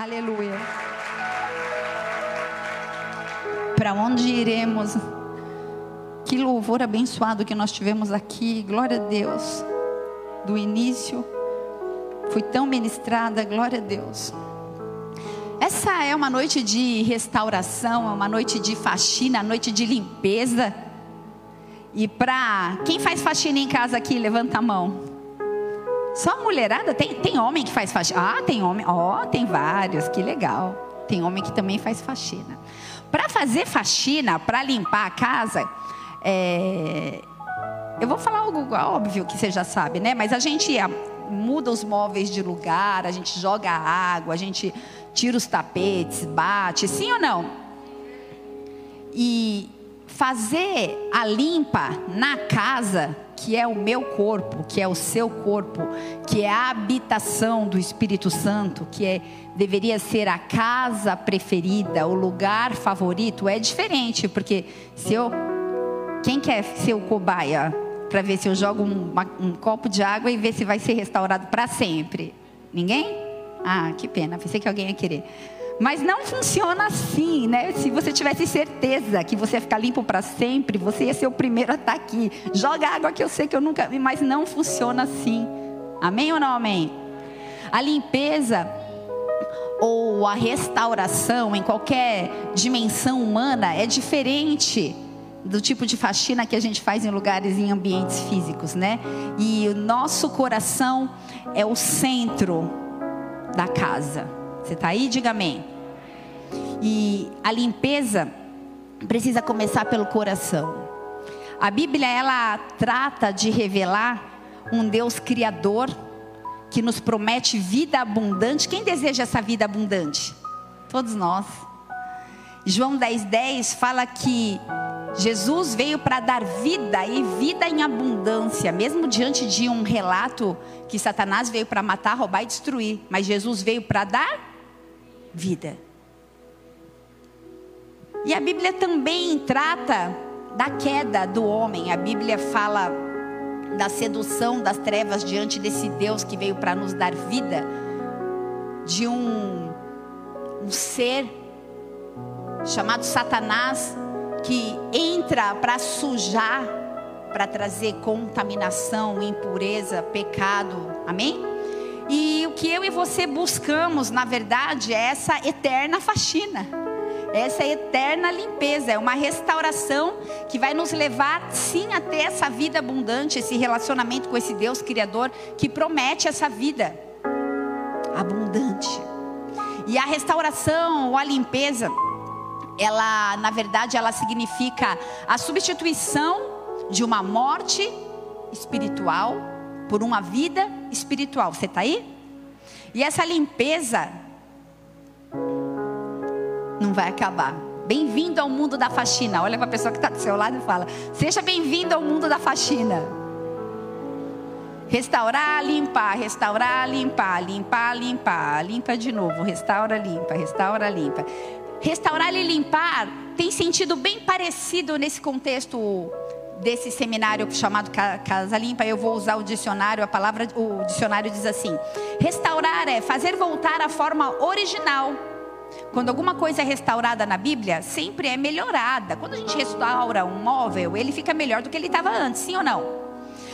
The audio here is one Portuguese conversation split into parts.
Aleluia. Para onde iremos? Que louvor abençoado que nós tivemos aqui. Glória a Deus. Do início, fui tão ministrada. Glória a Deus. Essa é uma noite de restauração, é uma noite de faxina, noite de limpeza. E para quem faz faxina em casa aqui, levanta a mão. Só mulherada? Tem, tem homem que faz faxina? Ah, tem homem. Ó, oh, tem vários, que legal. Tem homem que também faz faxina. Para fazer faxina, para limpar a casa, é... eu vou falar algo óbvio que você já sabe, né? Mas a gente muda os móveis de lugar, a gente joga água, a gente tira os tapetes, bate, sim ou não? E fazer a limpa na casa, que é o meu corpo, que é o seu corpo, que é a habitação do Espírito Santo, que é deveria ser a casa preferida, o lugar favorito, é diferente, porque se eu quem quer ser o cobaia para ver se eu jogo um, um copo de água e ver se vai ser restaurado para sempre? Ninguém? Ah, que pena, pensei que alguém ia querer. Mas não funciona assim, né? Se você tivesse certeza que você ia ficar limpo para sempre, você ia ser o primeiro a estar tá aqui. Joga água que eu sei que eu nunca vi, mas não funciona assim. Amém ou não amém? A limpeza ou a restauração em qualquer dimensão humana é diferente do tipo de faxina que a gente faz em lugares em ambientes físicos, né? E o nosso coração é o centro da casa. Você está aí? Diga amém. E a limpeza precisa começar pelo coração. A Bíblia ela trata de revelar um Deus criador que nos promete vida abundante. Quem deseja essa vida abundante? Todos nós. João 10:10 10 fala que Jesus veio para dar vida e vida em abundância, mesmo diante de um relato que Satanás veio para matar, roubar e destruir, mas Jesus veio para dar vida. E a Bíblia também trata da queda do homem. A Bíblia fala da sedução das trevas diante desse Deus que veio para nos dar vida, de um, um ser chamado Satanás que entra para sujar, para trazer contaminação, impureza, pecado. Amém? E o que eu e você buscamos, na verdade, é essa eterna faxina. Essa eterna limpeza, é uma restauração que vai nos levar sim a ter essa vida abundante, esse relacionamento com esse Deus criador que promete essa vida abundante. E a restauração ou a limpeza, ela, na verdade, ela significa a substituição de uma morte espiritual por uma vida espiritual. Você está aí? E essa limpeza não vai acabar. Bem-vindo ao mundo da faxina. Olha para a pessoa que está do seu lado e fala: Seja bem-vindo ao mundo da faxina. Restaurar, limpar, restaurar, limpar, limpar, limpar, limpa de novo, restaura, limpa, restaura, limpa. Restaurar e limpar tem sentido bem parecido nesse contexto desse seminário chamado Casa Limpa, eu vou usar o dicionário, a palavra, o dicionário diz assim: restaurar é fazer voltar à forma original. Quando alguma coisa é restaurada na Bíblia, sempre é melhorada. Quando a gente restaura um móvel, ele fica melhor do que ele estava antes, sim ou não?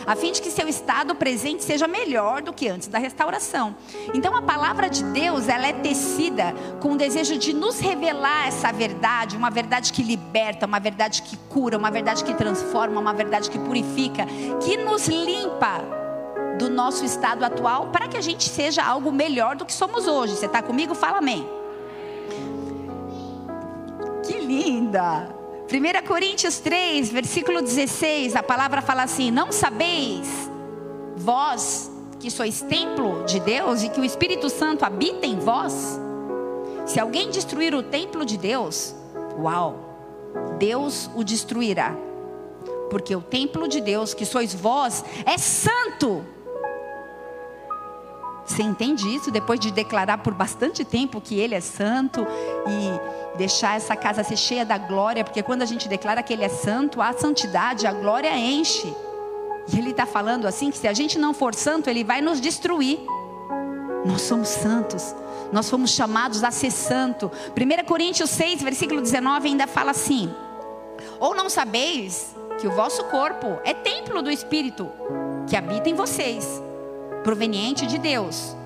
a fim de que seu estado presente seja melhor do que antes da restauração. Então a palavra de Deus, ela é tecida com o desejo de nos revelar essa verdade, uma verdade que liberta, uma verdade que cura, uma verdade que transforma, uma verdade que purifica, que nos limpa do nosso estado atual para que a gente seja algo melhor do que somos hoje. Você está comigo? Fala amém. Que linda! 1 Coríntios 3, versículo 16, a palavra fala assim: Não sabeis, vós que sois templo de Deus e que o Espírito Santo habita em vós? Se alguém destruir o templo de Deus, uau, Deus o destruirá. Porque o templo de Deus, que sois vós, é santo. Você entende isso depois de declarar por bastante tempo que Ele é santo e deixar essa casa ser cheia da glória, porque quando a gente declara que Ele é santo, a santidade, a glória enche. E Ele está falando assim: que se a gente não for santo, Ele vai nos destruir. Nós somos santos, Nós fomos chamados a ser santo. 1 Coríntios 6, versículo 19 ainda fala assim: Ou não sabeis que o vosso corpo é templo do Espírito que habita em vocês, proveniente de Deus,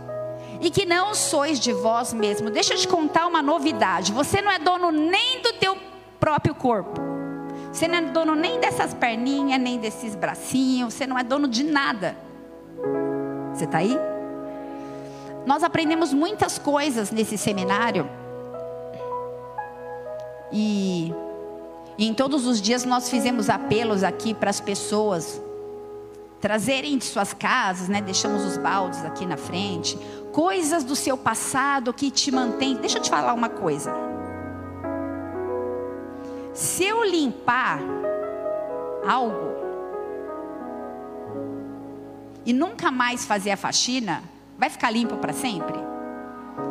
e que não sois de vós mesmo. Deixa eu te contar uma novidade: você não é dono nem do teu próprio corpo. Você não é dono nem dessas perninhas, nem desses bracinhos, você não é dono de nada. Você está aí? Nós aprendemos muitas coisas nesse seminário. E, e em todos os dias nós fizemos apelos aqui para as pessoas trazerem de suas casas, né? Deixamos os baldes aqui na frente, coisas do seu passado que te mantém. Deixa eu te falar uma coisa. Se eu limpar algo e nunca mais fazer a faxina, vai ficar limpo para sempre?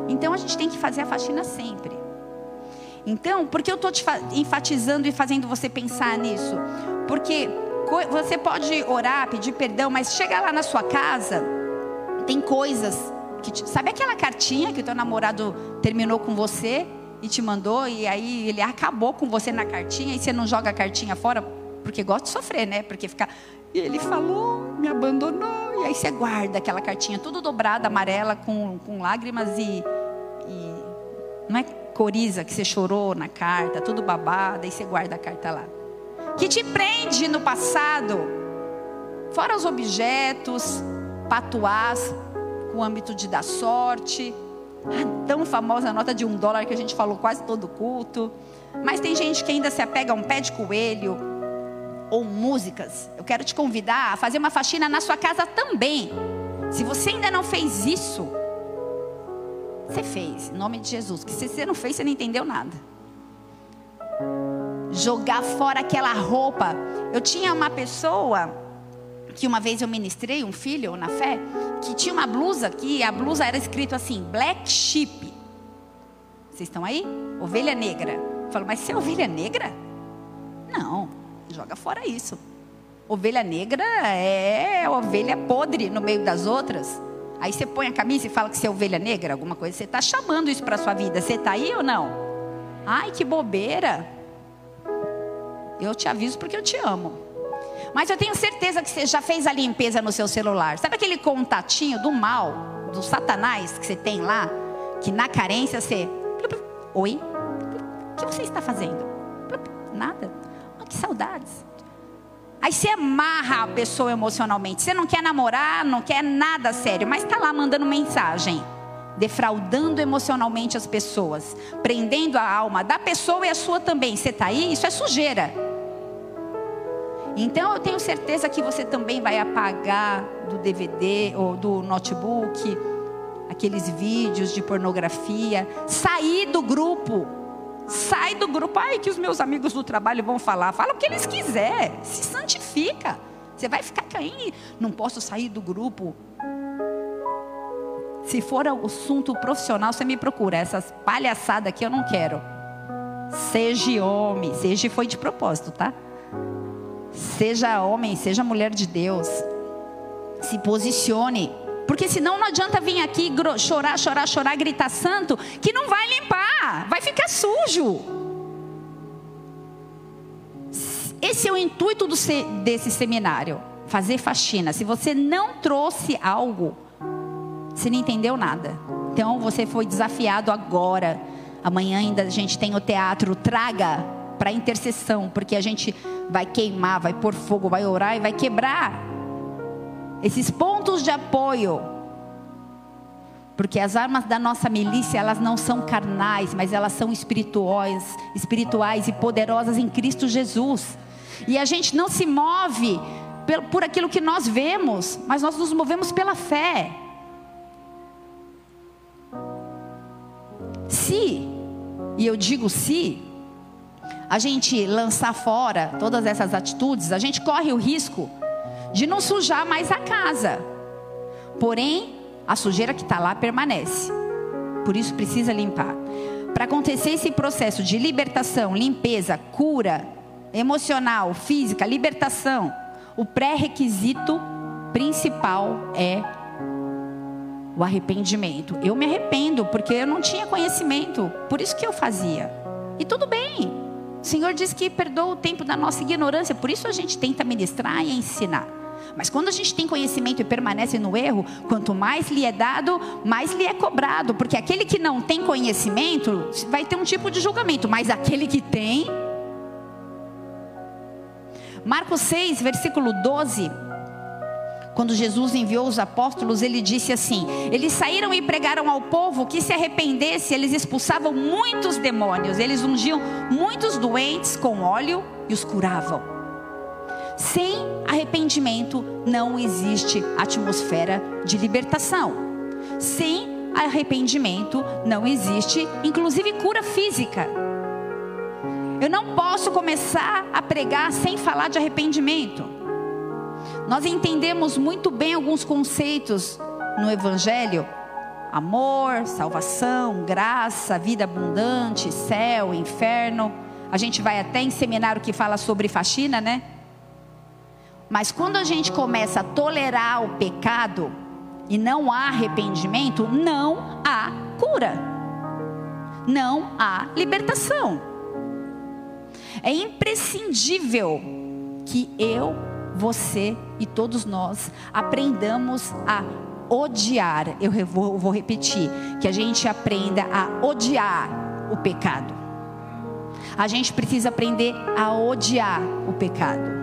Então a gente tem que fazer a faxina sempre. Então, por que eu estou te enfatizando e fazendo você pensar nisso? Porque você pode orar, pedir perdão, mas chega lá na sua casa, tem coisas que te, sabe aquela cartinha que o teu namorado terminou com você e te mandou e aí ele acabou com você na cartinha e você não joga a cartinha fora porque gosta de sofrer, né? Porque fica e ele falou, me abandonou. E aí você guarda aquela cartinha tudo dobrada, amarela, com, com lágrimas e, e. Não é coriza que você chorou na carta, tudo babada, e você guarda a carta lá. Que te prende no passado. Fora os objetos, patuás, com o âmbito de dar sorte. A tão famosa nota de um dólar que a gente falou quase todo culto. Mas tem gente que ainda se apega a um pé de coelho, ou músicas, eu quero te convidar a fazer uma faxina na sua casa também. Se você ainda não fez isso, você fez, em nome de Jesus. Que se você não fez, você não entendeu nada. Jogar fora aquela roupa. Eu tinha uma pessoa que uma vez eu ministrei, um filho na fé, que tinha uma blusa que a blusa era escrito assim, Black Sheep. Vocês estão aí? Ovelha negra. Eu falo, mas você é ovelha negra? Não. Joga fora isso. Ovelha negra é ovelha podre no meio das outras. Aí você põe a camisa e fala que você é ovelha negra, alguma coisa. Você está chamando isso para sua vida. Você está aí ou não? Ai, que bobeira. Eu te aviso porque eu te amo. Mas eu tenho certeza que você já fez a limpeza no seu celular. Sabe aquele contatinho do mal, do satanás que você tem lá? Que na carência você. Oi? O que você está fazendo? Nada que saudades. Aí você amarra a pessoa emocionalmente. Você não quer namorar, não quer nada sério, mas está lá mandando mensagem, defraudando emocionalmente as pessoas, prendendo a alma da pessoa e a sua também. Você está aí? Isso é sujeira. Então eu tenho certeza que você também vai apagar do DVD ou do notebook aqueles vídeos de pornografia, sair do grupo. Sai do grupo. Ai, que os meus amigos do trabalho vão falar. Fala o que eles quiserem. Se santifica. Você vai ficar caindo. Não posso sair do grupo. Se for assunto profissional, você me procura. Essas palhaçadas aqui eu não quero. Seja homem. Seja foi de propósito, tá? Seja homem, seja mulher de Deus. Se posicione. Porque senão não adianta vir aqui chorar, chorar, chorar, gritar santo, que não vai limpar, vai ficar sujo. Esse é o intuito do, desse seminário, fazer faxina. Se você não trouxe algo, você não entendeu nada. Então você foi desafiado agora. Amanhã ainda a gente tem o teatro, traga para intercessão, porque a gente vai queimar, vai pôr fogo, vai orar e vai quebrar esses pontos de apoio. Porque as armas da nossa milícia, elas não são carnais, mas elas são espirituais, espirituais e poderosas em Cristo Jesus. E a gente não se move por aquilo que nós vemos, mas nós nos movemos pela fé. Se, e eu digo se, a gente lançar fora todas essas atitudes, a gente corre o risco de não sujar mais a casa. Porém, a sujeira que está lá permanece. Por isso precisa limpar. Para acontecer esse processo de libertação, limpeza, cura emocional, física, libertação, o pré-requisito principal é o arrependimento. Eu me arrependo porque eu não tinha conhecimento, por isso que eu fazia. E tudo bem. O Senhor diz que perdoa o tempo da nossa ignorância, por isso a gente tenta ministrar e ensinar. Mas quando a gente tem conhecimento e permanece no erro, quanto mais lhe é dado, mais lhe é cobrado. Porque aquele que não tem conhecimento vai ter um tipo de julgamento, mas aquele que tem. Marcos 6, versículo 12 quando Jesus enviou os apóstolos, ele disse assim: Eles saíram e pregaram ao povo que se arrependesse, eles expulsavam muitos demônios, eles ungiam muitos doentes com óleo e os curavam. Sem arrependimento não existe atmosfera de libertação. Sem arrependimento não existe, inclusive, cura física. Eu não posso começar a pregar sem falar de arrependimento. Nós entendemos muito bem alguns conceitos no Evangelho: amor, salvação, graça, vida abundante, céu, inferno. A gente vai até em seminário que fala sobre faxina, né? Mas quando a gente começa a tolerar o pecado e não há arrependimento, não há cura, não há libertação. É imprescindível que eu você e todos nós aprendamos a odiar. Eu vou, repetir: que a gente aprenda a odiar o pecado. A gente precisa aprender a odiar o pecado.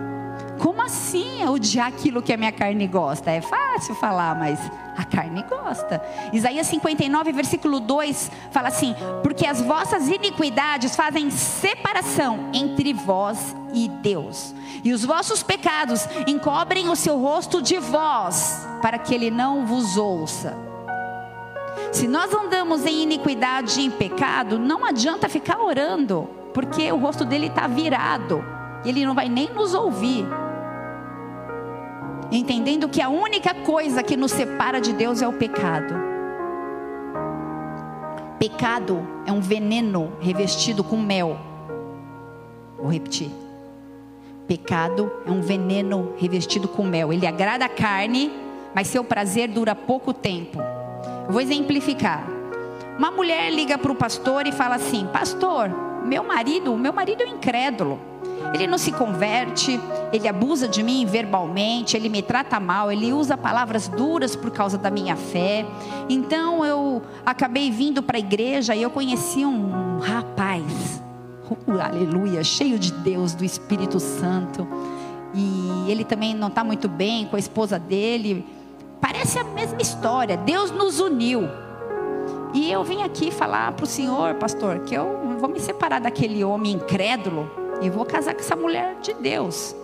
Como assim odiar aquilo que a minha carne gosta? É fácil falar, mas a carne gosta. Isaías 59, versículo 2 fala assim: Porque as vossas iniquidades fazem separação entre vós e Deus, e os vossos pecados encobrem o seu rosto de vós, para que ele não vos ouça. Se nós andamos em iniquidade e em pecado, não adianta ficar orando, porque o rosto dele está virado, e ele não vai nem nos ouvir entendendo que a única coisa que nos separa de Deus é o pecado. Pecado é um veneno revestido com mel. Vou repetir. Pecado é um veneno revestido com mel. Ele agrada a carne, mas seu prazer dura pouco tempo. Vou exemplificar. Uma mulher liga para o pastor e fala assim: Pastor, meu marido, meu marido é incrédulo. Ele não se converte, ele abusa de mim verbalmente, ele me trata mal, ele usa palavras duras por causa da minha fé. Então eu acabei vindo para a igreja e eu conheci um rapaz, uh, aleluia, cheio de Deus, do Espírito Santo. E ele também não está muito bem com a esposa dele. Parece a mesma história. Deus nos uniu. E eu vim aqui falar para o senhor, pastor, que eu vou me separar daquele homem incrédulo e vou casar com essa mulher de Deus.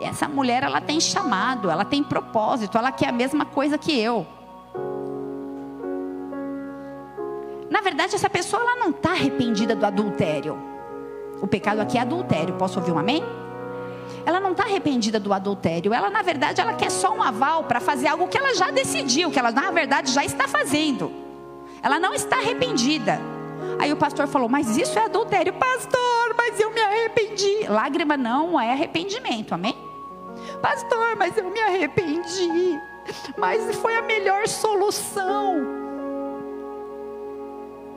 Essa mulher, ela tem chamado, ela tem propósito, ela quer a mesma coisa que eu. Na verdade, essa pessoa ela não está arrependida do adultério. O pecado aqui é adultério. Posso ouvir um amém? Ela não está arrependida do adultério. Ela, na verdade, ela quer só um aval para fazer algo que ela já decidiu, que ela, na verdade, já está fazendo. Ela não está arrependida. Aí o pastor falou: Mas isso é adultério, pastor, mas eu me arrependi. Lágrima não é arrependimento, amém? Pastor, mas eu me arrependi. Mas foi a melhor solução.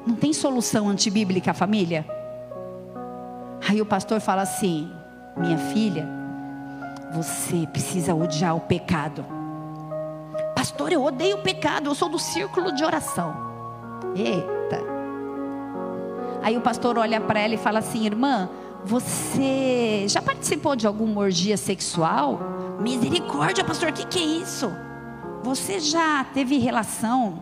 Não tem solução antibíblica, família? Aí o pastor fala assim: Minha filha, você precisa odiar o pecado. Pastor, eu odeio o pecado, eu sou do círculo de oração. Eita. Aí o pastor olha para ela e fala assim: irmã, você já participou de alguma orgia sexual? Misericórdia, pastor, o que, que é isso? Você já teve relação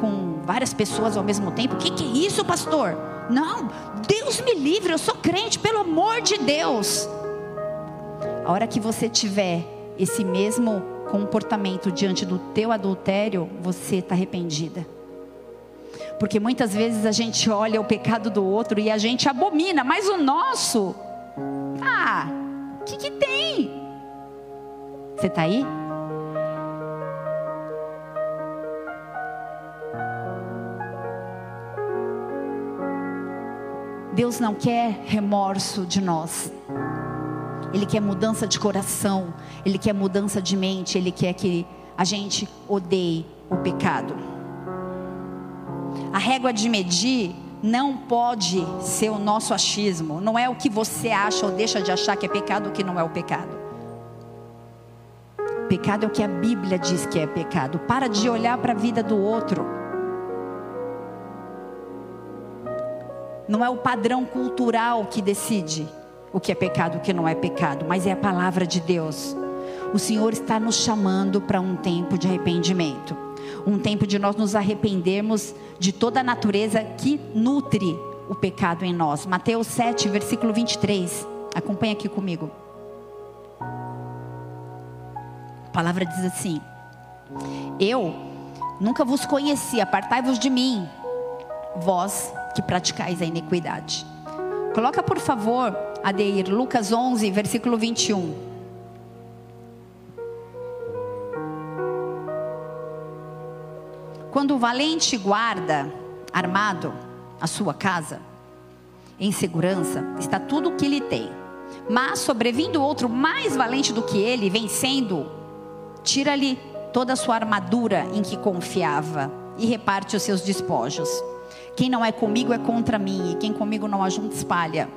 com várias pessoas ao mesmo tempo? O que, que é isso, pastor? Não, Deus me livre, eu sou crente, pelo amor de Deus. A hora que você tiver esse mesmo comportamento diante do teu adultério, você está arrependida. Porque muitas vezes a gente olha o pecado do outro e a gente abomina, mas o nosso, ah, o que, que tem? Você está aí? Deus não quer remorso de nós. Ele quer mudança de coração, ele quer mudança de mente, ele quer que a gente odeie o pecado. A régua de medir não pode ser o nosso achismo, não é o que você acha ou deixa de achar que é pecado o que não é o pecado. Pecado é o que a Bíblia diz que é pecado. Para de olhar para a vida do outro. Não é o padrão cultural que decide o que é pecado e o que não é pecado, mas é a palavra de Deus. O Senhor está nos chamando para um tempo de arrependimento. Um tempo de nós nos arrependermos de toda a natureza que nutre o pecado em nós. Mateus 7, versículo 23. Acompanha aqui comigo. A palavra diz assim: Eu nunca vos conheci, apartai-vos de mim, vós que praticais a iniquidade. Coloca, por favor, Adeir, Lucas 11, versículo 21. Quando o valente guarda armado a sua casa, em segurança, está tudo o que ele tem. Mas sobrevindo outro mais valente do que ele, vencendo, tira-lhe toda a sua armadura em que confiava e reparte os seus despojos. Quem não é comigo é contra mim, e quem comigo não ajunta espalha.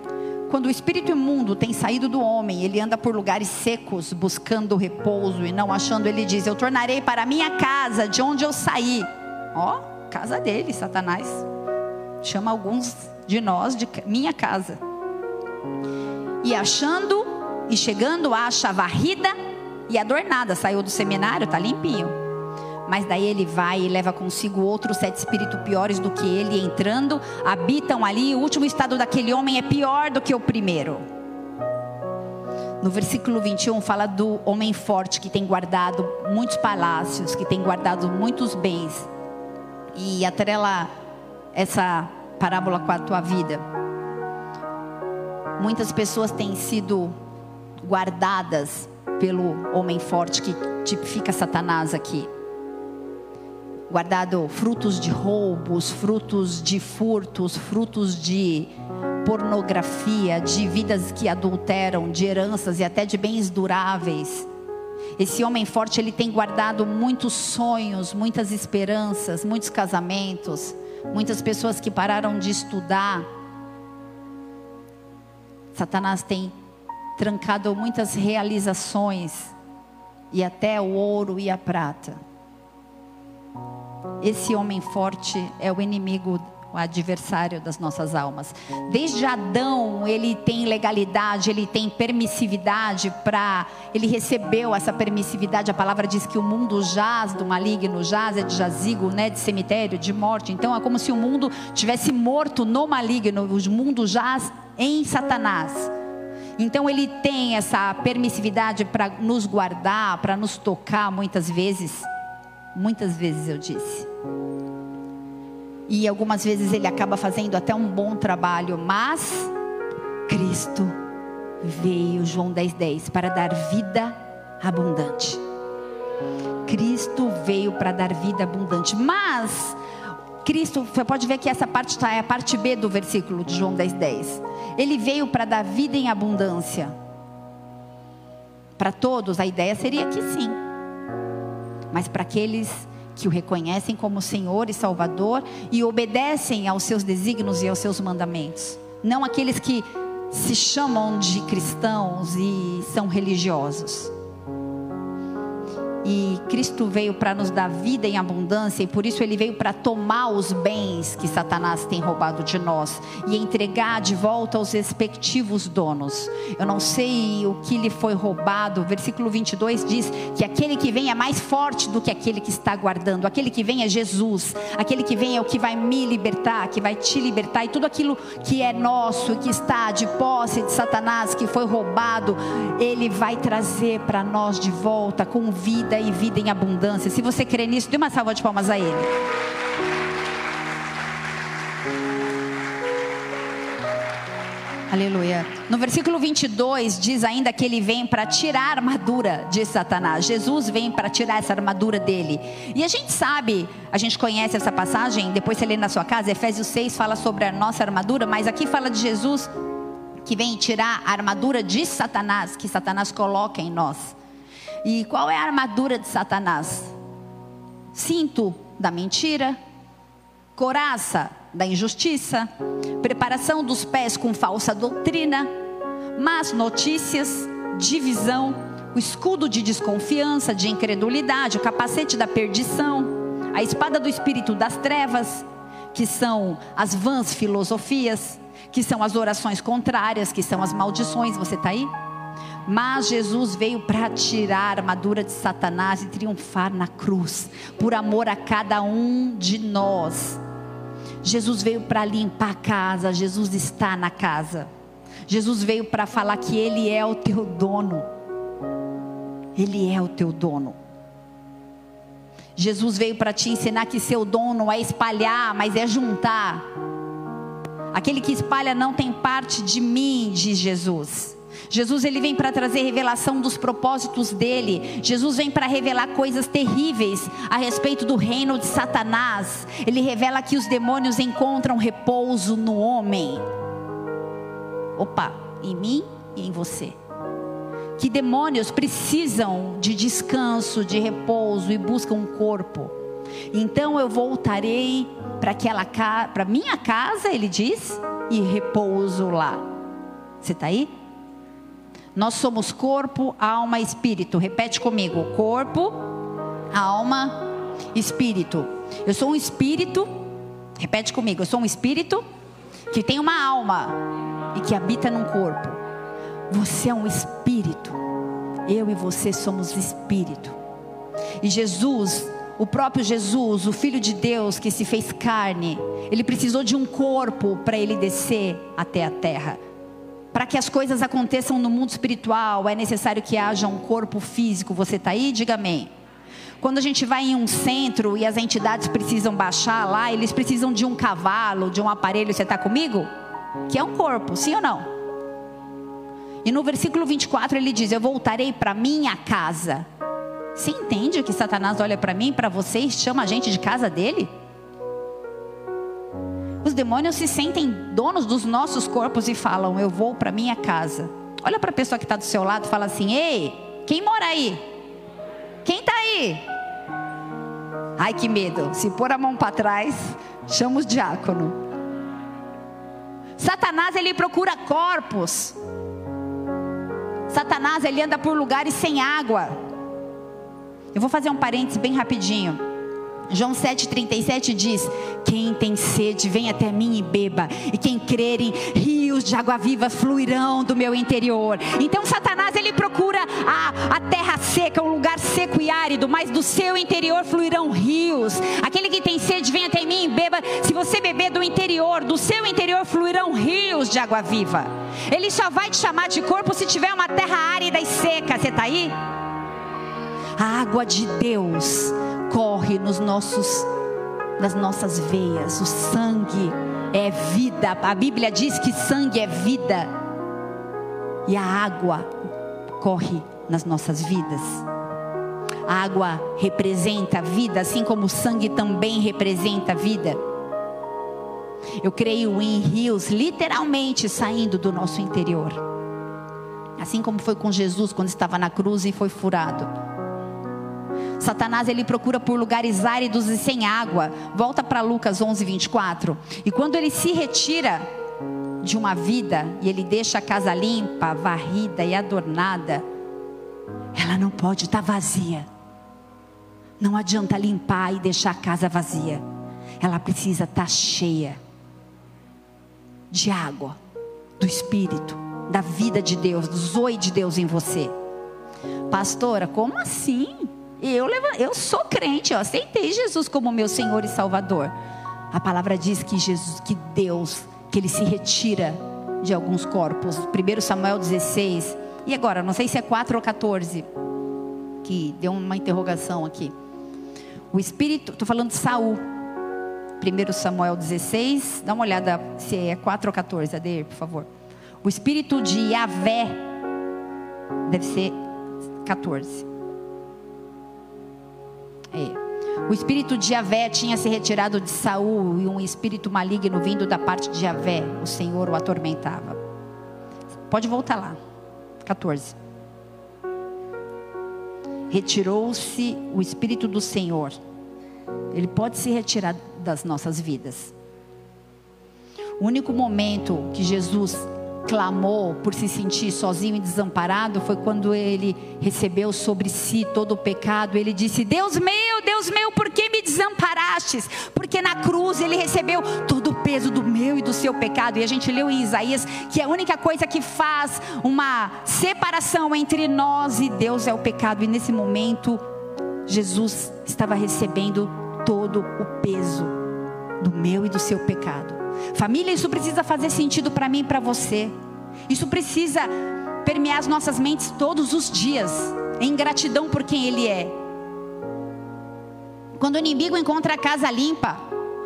Quando o espírito imundo tem saído do homem, ele anda por lugares secos, buscando repouso e não achando, ele diz: Eu tornarei para a minha casa, de onde eu saí. Ó, casa dele, Satanás. Chama alguns de nós de minha casa. E achando e chegando, acha varrida e adornada. Saiu do seminário, tá limpinho. Mas daí ele vai e leva consigo outros sete espíritos piores do que ele, entrando, habitam ali. O último estado daquele homem é pior do que o primeiro. No versículo 21 fala do homem forte que tem guardado muitos palácios, que tem guardado muitos bens. E atrela essa parábola com a tua vida. Muitas pessoas têm sido guardadas pelo homem forte que tipifica Satanás aqui guardado frutos de roubos, frutos de furtos, frutos de pornografia, de vidas que adulteram, de heranças e até de bens duráveis. Esse homem forte, ele tem guardado muitos sonhos, muitas esperanças, muitos casamentos, muitas pessoas que pararam de estudar. Satanás tem trancado muitas realizações e até o ouro e a prata. Esse homem forte é o inimigo, o adversário das nossas almas. Desde Adão, ele tem legalidade, ele tem permissividade para. Ele recebeu essa permissividade. A palavra diz que o mundo jaz do maligno, jaz é de jazigo, né, de cemitério, de morte. Então é como se o mundo tivesse morto no maligno, o mundo jaz em Satanás. Então ele tem essa permissividade para nos guardar, para nos tocar muitas vezes. Muitas vezes eu disse. E algumas vezes ele acaba fazendo até um bom trabalho, mas Cristo veio, João 10,10, 10, para dar vida abundante. Cristo veio para dar vida abundante, mas Cristo, você pode ver que essa parte está, é a parte B do versículo de João 10,10. 10. Ele veio para dar vida em abundância. Para todos, a ideia seria que sim mas para aqueles que o reconhecem como Senhor e Salvador e obedecem aos seus desígnios e aos seus mandamentos. Não aqueles que se chamam de cristãos e são religiosos. E Cristo veio para nos dar vida em abundância e por isso ele veio para tomar os bens que Satanás tem roubado de nós e entregar de volta aos respectivos donos. Eu não sei o que lhe foi roubado. Versículo 22 diz que aquele que vem é mais forte do que aquele que está guardando. Aquele que vem é Jesus. Aquele que vem é o que vai me libertar, que vai te libertar e tudo aquilo que é nosso, que está de posse de Satanás, que foi roubado, ele vai trazer para nós de volta com vida vida e vida em abundância. Se você crê nisso, dê uma salva de palmas a Ele. Aleluia. No versículo 22 diz ainda que ele vem para tirar a armadura de Satanás. Jesus vem para tirar essa armadura dele. E a gente sabe, a gente conhece essa passagem, depois você lê na sua casa, Efésios 6 fala sobre a nossa armadura, mas aqui fala de Jesus que vem tirar a armadura de Satanás, que Satanás coloca em nós. E qual é a armadura de Satanás? Cinto da mentira, coraça da injustiça, preparação dos pés com falsa doutrina, más notícias, divisão, o escudo de desconfiança, de incredulidade, o capacete da perdição, a espada do espírito das trevas, que são as vãs filosofias, que são as orações contrárias, que são as maldições. Você está aí? Mas Jesus veio para tirar a armadura de Satanás e triunfar na cruz, por amor a cada um de nós. Jesus veio para limpar a casa, Jesus está na casa. Jesus veio para falar que Ele é o teu dono. Ele é o teu dono. Jesus veio para te ensinar que seu dono é espalhar, mas é juntar. Aquele que espalha não tem parte de mim, diz Jesus. Jesus ele vem para trazer revelação dos propósitos dele. Jesus vem para revelar coisas terríveis a respeito do reino de Satanás. Ele revela que os demônios encontram repouso no homem. Opa, em mim e em você. Que demônios precisam de descanso, de repouso e buscam um corpo. Então eu voltarei para aquela para minha casa, ele diz, e repouso lá. Você está aí? Nós somos corpo, alma, espírito. Repete comigo: corpo, alma, espírito. Eu sou um espírito. Repete comigo: eu sou um espírito que tem uma alma e que habita num corpo. Você é um espírito. Eu e você somos espírito. E Jesus o próprio Jesus, o Filho de Deus que se fez carne, ele precisou de um corpo para ele descer até a terra. Para que as coisas aconteçam no mundo espiritual, é necessário que haja um corpo físico. Você está aí? Diga amém. Quando a gente vai em um centro e as entidades precisam baixar lá, eles precisam de um cavalo, de um aparelho. Você está comigo? Que é um corpo, sim ou não? E no versículo 24 ele diz: Eu voltarei para minha casa você entende que Satanás olha para mim, para você e chama a gente de casa dele? Os demônios se sentem donos dos nossos corpos e falam: Eu vou para minha casa. Olha para a pessoa que está do seu lado e fala assim: Ei, quem mora aí? Quem está aí? Ai que medo. Se pôr a mão para trás, chama os diácono. Satanás ele procura corpos. Satanás ele anda por lugares sem água. Eu vou fazer um parênteses bem rapidinho. João 7,37 diz: Quem tem sede, vem até mim e beba, e quem crer em rios de água viva fluirão do meu interior. Então, Satanás ele procura a, a terra seca, um lugar seco e árido, mas do seu interior fluirão rios. Aquele que tem sede, vem até mim e beba. Se você beber do interior, do seu interior fluirão rios de água viva. Ele só vai te chamar de corpo se tiver uma terra árida e seca. Você está aí? A água de Deus corre nos nossos nas nossas veias. O sangue é vida. A Bíblia diz que sangue é vida. E a água corre nas nossas vidas. A água representa a vida, assim como o sangue também representa a vida. Eu creio em rios literalmente saindo do nosso interior. Assim como foi com Jesus quando estava na cruz e foi furado. Satanás ele procura por lugares áridos e sem água. Volta para Lucas 11, 24. E quando ele se retira de uma vida e ele deixa a casa limpa, varrida e adornada, ela não pode estar tá vazia. Não adianta limpar e deixar a casa vazia. Ela precisa estar tá cheia de água, do Espírito, da vida de Deus, do zoe de Deus em você. Pastora, como assim? E eu, eu sou crente, eu aceitei Jesus como meu Senhor e Salvador. A palavra diz que Jesus, que Deus, que Ele se retira de alguns corpos. 1 Samuel 16. E agora, não sei se é 4 ou 14. Que deu uma interrogação aqui. O Espírito, estou falando de Saul. 1 Samuel 16. Dá uma olhada se é 4 ou 14, Adeir, por favor. O Espírito de Yahvé deve ser 14. É. O espírito de Javé tinha se retirado de Saul e um espírito maligno vindo da parte de Javé, o Senhor o atormentava. Pode voltar lá. 14. Retirou-se o Espírito do Senhor. Ele pode se retirar das nossas vidas. O único momento que Jesus clamou por se sentir sozinho e desamparado foi quando ele recebeu sobre si todo o pecado. Ele disse: Deus meu, Deus meu, por que me desamparastes? Porque na cruz ele recebeu todo o peso do meu e do seu pecado. E a gente leu em Isaías que a única coisa que faz uma separação entre nós e Deus é o pecado. E nesse momento, Jesus estava recebendo todo o peso do meu e do seu pecado. Família, isso precisa fazer sentido para mim e para você. Isso precisa permear as nossas mentes todos os dias, em gratidão por quem Ele é. Quando o inimigo encontra a casa limpa,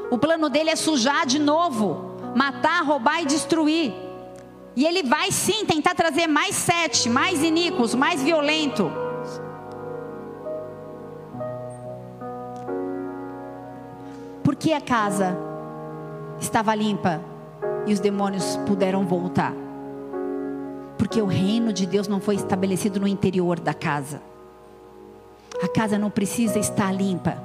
o plano dele é sujar de novo, matar, roubar e destruir. E ele vai sim tentar trazer mais sete, mais iníquos, mais violento. Por que a casa estava limpa e os demônios puderam voltar. Porque o reino de Deus não foi estabelecido no interior da casa. A casa não precisa estar limpa.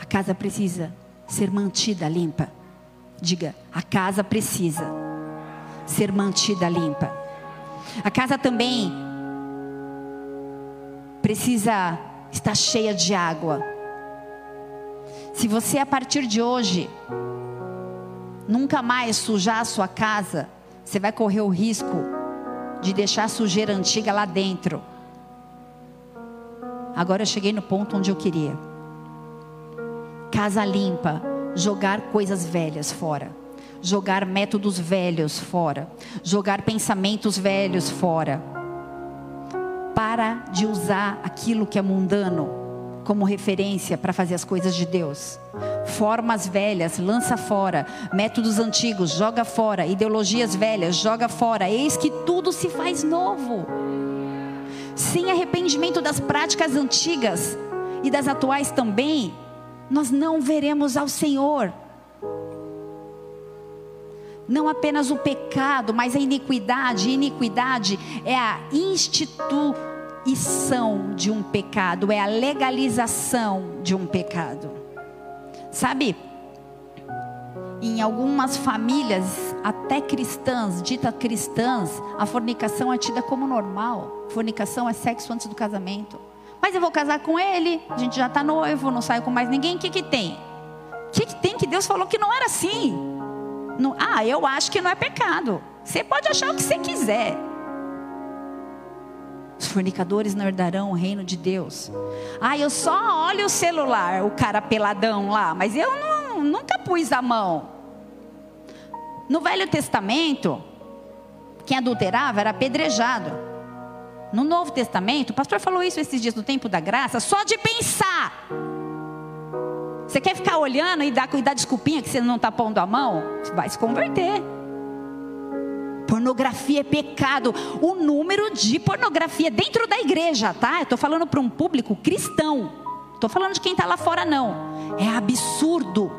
A casa precisa ser mantida limpa. Diga, a casa precisa ser mantida limpa. A casa também precisa estar cheia de água. Se você a partir de hoje nunca mais sujar a sua casa, você vai correr o risco de deixar a sujeira antiga lá dentro. Agora eu cheguei no ponto onde eu queria. Casa limpa, jogar coisas velhas fora, jogar métodos velhos fora, jogar pensamentos velhos fora. Para de usar aquilo que é mundano como referência para fazer as coisas de Deus. Formas velhas, lança fora. Métodos antigos, joga fora. Ideologias velhas, joga fora. Eis que tudo se faz novo. Sem arrependimento das práticas antigas e das atuais também, nós não veremos ao Senhor. Não apenas o pecado, mas a iniquidade. Iniquidade é a instituição instituição de um pecado, é a legalização de um pecado. Sabe, em algumas famílias, até cristãs, ditas cristãs, a fornicação é tida como normal. Fornicação é sexo antes do casamento. Mas eu vou casar com ele, a gente já está noivo, não saio com mais ninguém, o que, que tem? O que, que tem que Deus falou que não era assim? Não, ah, eu acho que não é pecado. Você pode achar o que você quiser. Os fornicadores não herdarão o reino de Deus. Ah, eu só olho o celular, o cara peladão lá, mas eu não, nunca pus a mão. No Velho Testamento, quem adulterava era apedrejado. No Novo Testamento, o pastor falou isso esses dias no tempo da graça, só de pensar. Você quer ficar olhando e dar, e dar desculpinha que você não está pondo a mão? Vai se converter. Pornografia é pecado. O número de pornografia dentro da igreja, tá? Eu estou falando para um público cristão. Estou falando de quem está lá fora, não. É absurdo.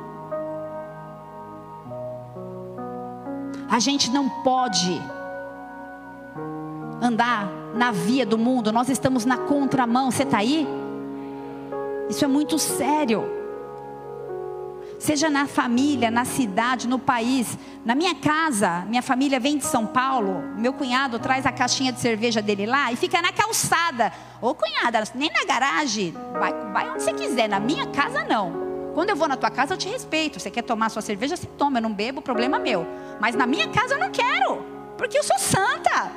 A gente não pode andar na via do mundo. Nós estamos na contramão. Você está aí? Isso é muito sério seja na família, na cidade, no país. Na minha casa, minha família vem de São Paulo, meu cunhado traz a caixinha de cerveja dele lá e fica na calçada. Ô cunhada, nem na garagem, vai, vai onde você quiser, na minha casa não. Quando eu vou na tua casa, eu te respeito. Você quer tomar sua cerveja, você toma. Eu não bebo, problema meu. Mas na minha casa eu não quero. Porque eu sou santa.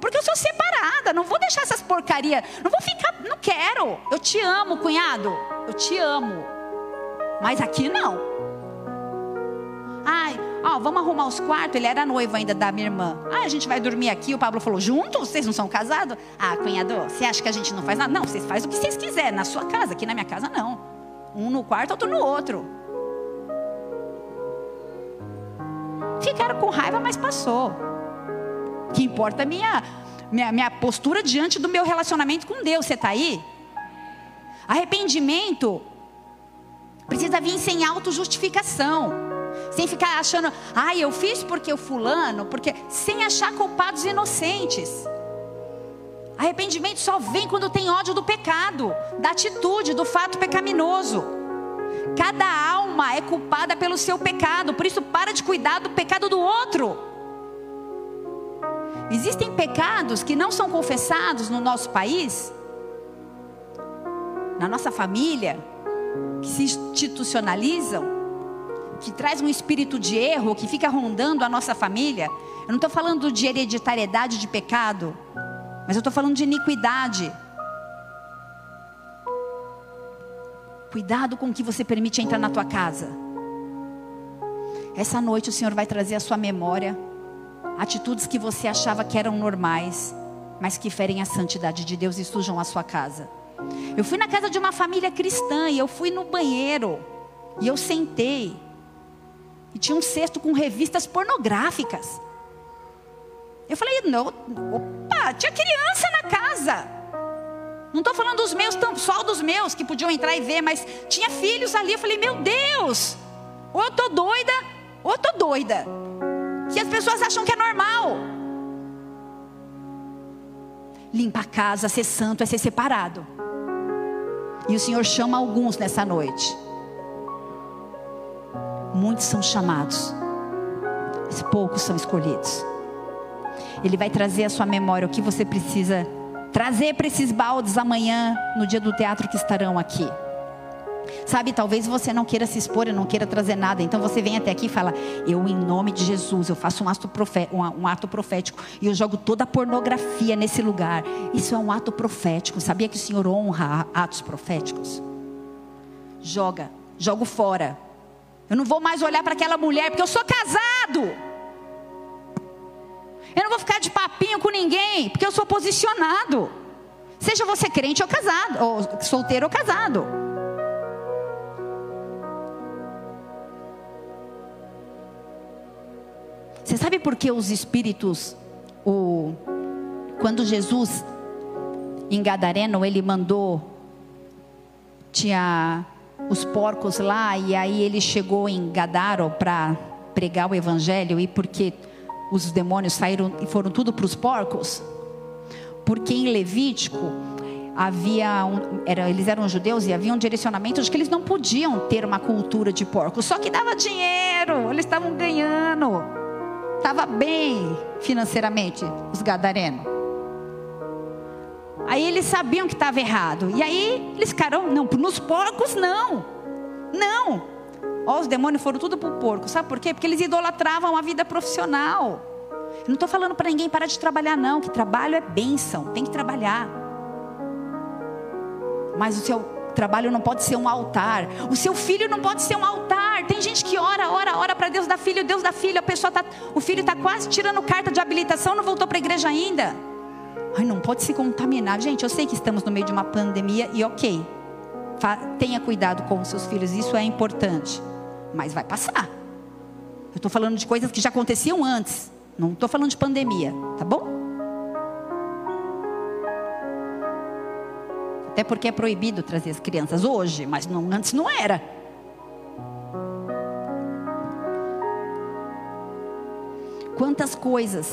Porque eu sou separada. Não vou deixar essas porcarias. Não vou ficar. Não quero. Eu te amo, cunhado. Eu te amo. Mas aqui não. Ai, ó, vamos arrumar os quartos. Ele era noivo ainda da minha irmã. Ah, a gente vai dormir aqui. O Pablo falou: juntos? Vocês não são casados? Ah, cunhado, você acha que a gente não faz nada? Não, vocês fazem o que vocês quiserem. Na sua casa, aqui na minha casa, não. Um no quarto, outro no outro. Ficaram com raiva, mas passou. O que importa é minha, minha, minha postura diante do meu relacionamento com Deus. Você está aí? Arrependimento precisa vir sem autojustificação. sem ficar achando, ai, eu fiz porque o fulano, porque sem achar culpados inocentes. Arrependimento só vem quando tem ódio do pecado, da atitude, do fato pecaminoso. Cada alma é culpada pelo seu pecado, por isso para de cuidar do pecado do outro. Existem pecados que não são confessados no nosso país, na nossa família, que se institucionalizam, que traz um espírito de erro, que fica rondando a nossa família. Eu não estou falando de hereditariedade de pecado, mas eu estou falando de iniquidade. Cuidado com o que você permite entrar na tua casa. Essa noite o Senhor vai trazer à sua memória atitudes que você achava que eram normais, mas que ferem a santidade de Deus e sujam a sua casa. Eu fui na casa de uma família cristã e eu fui no banheiro e eu sentei e tinha um cesto com revistas pornográficas. Eu falei, não, opa, tinha criança na casa. Não estou falando dos meus, só dos meus que podiam entrar e ver, mas tinha filhos ali. Eu falei, meu Deus, ou eu estou doida, ou eu estou doida. Que as pessoas acham que é normal. Limpar a casa, ser santo, é ser separado. E o Senhor chama alguns nessa noite. Muitos são chamados, mas poucos são escolhidos. Ele vai trazer à sua memória o que você precisa trazer para esses baldes amanhã, no dia do teatro que estarão aqui. Sabe, talvez você não queira se expor, não queira trazer nada. Então você vem até aqui e fala: Eu, em nome de Jesus, eu faço um ato, profético, um ato profético e eu jogo toda a pornografia nesse lugar. Isso é um ato profético. Sabia que o Senhor honra atos proféticos? Joga, jogo fora. Eu não vou mais olhar para aquela mulher, porque eu sou casado. Eu não vou ficar de papinho com ninguém, porque eu sou posicionado. Seja você crente ou casado, ou solteiro ou casado. Você sabe por que os espíritos, o, quando Jesus em Gadareno, ele mandou, tinha os porcos lá, e aí ele chegou em Gadaro para pregar o evangelho, e porque os demônios saíram e foram tudo para os porcos? Porque em Levítico havia um, era, eles eram judeus e havia um direcionamento de que eles não podiam ter uma cultura de porcos, só que dava dinheiro, eles estavam ganhando estava bem financeiramente, os gadarenos. Aí eles sabiam que estava errado. E aí eles ficaram, não, nos porcos não. Não. Ó, os demônios foram tudo para o porco. Sabe por quê? Porque eles idolatravam a vida profissional. Eu não estou falando para ninguém parar de trabalhar, não. Que trabalho é bênção. Tem que trabalhar. Mas o seu trabalho não pode ser um altar. O seu filho não pode ser um altar. Tem gente que ora, ora, ora para Deus dar filho, Deus dá filho. A pessoa tá, o filho está quase tirando carta de habilitação, não voltou para a igreja ainda. Ai, não pode se contaminar. Gente, eu sei que estamos no meio de uma pandemia e ok. Tenha cuidado com os seus filhos, isso é importante. Mas vai passar. Eu estou falando de coisas que já aconteciam antes. Não estou falando de pandemia, tá bom? Até porque é proibido trazer as crianças hoje, mas não, antes não era. Quantas coisas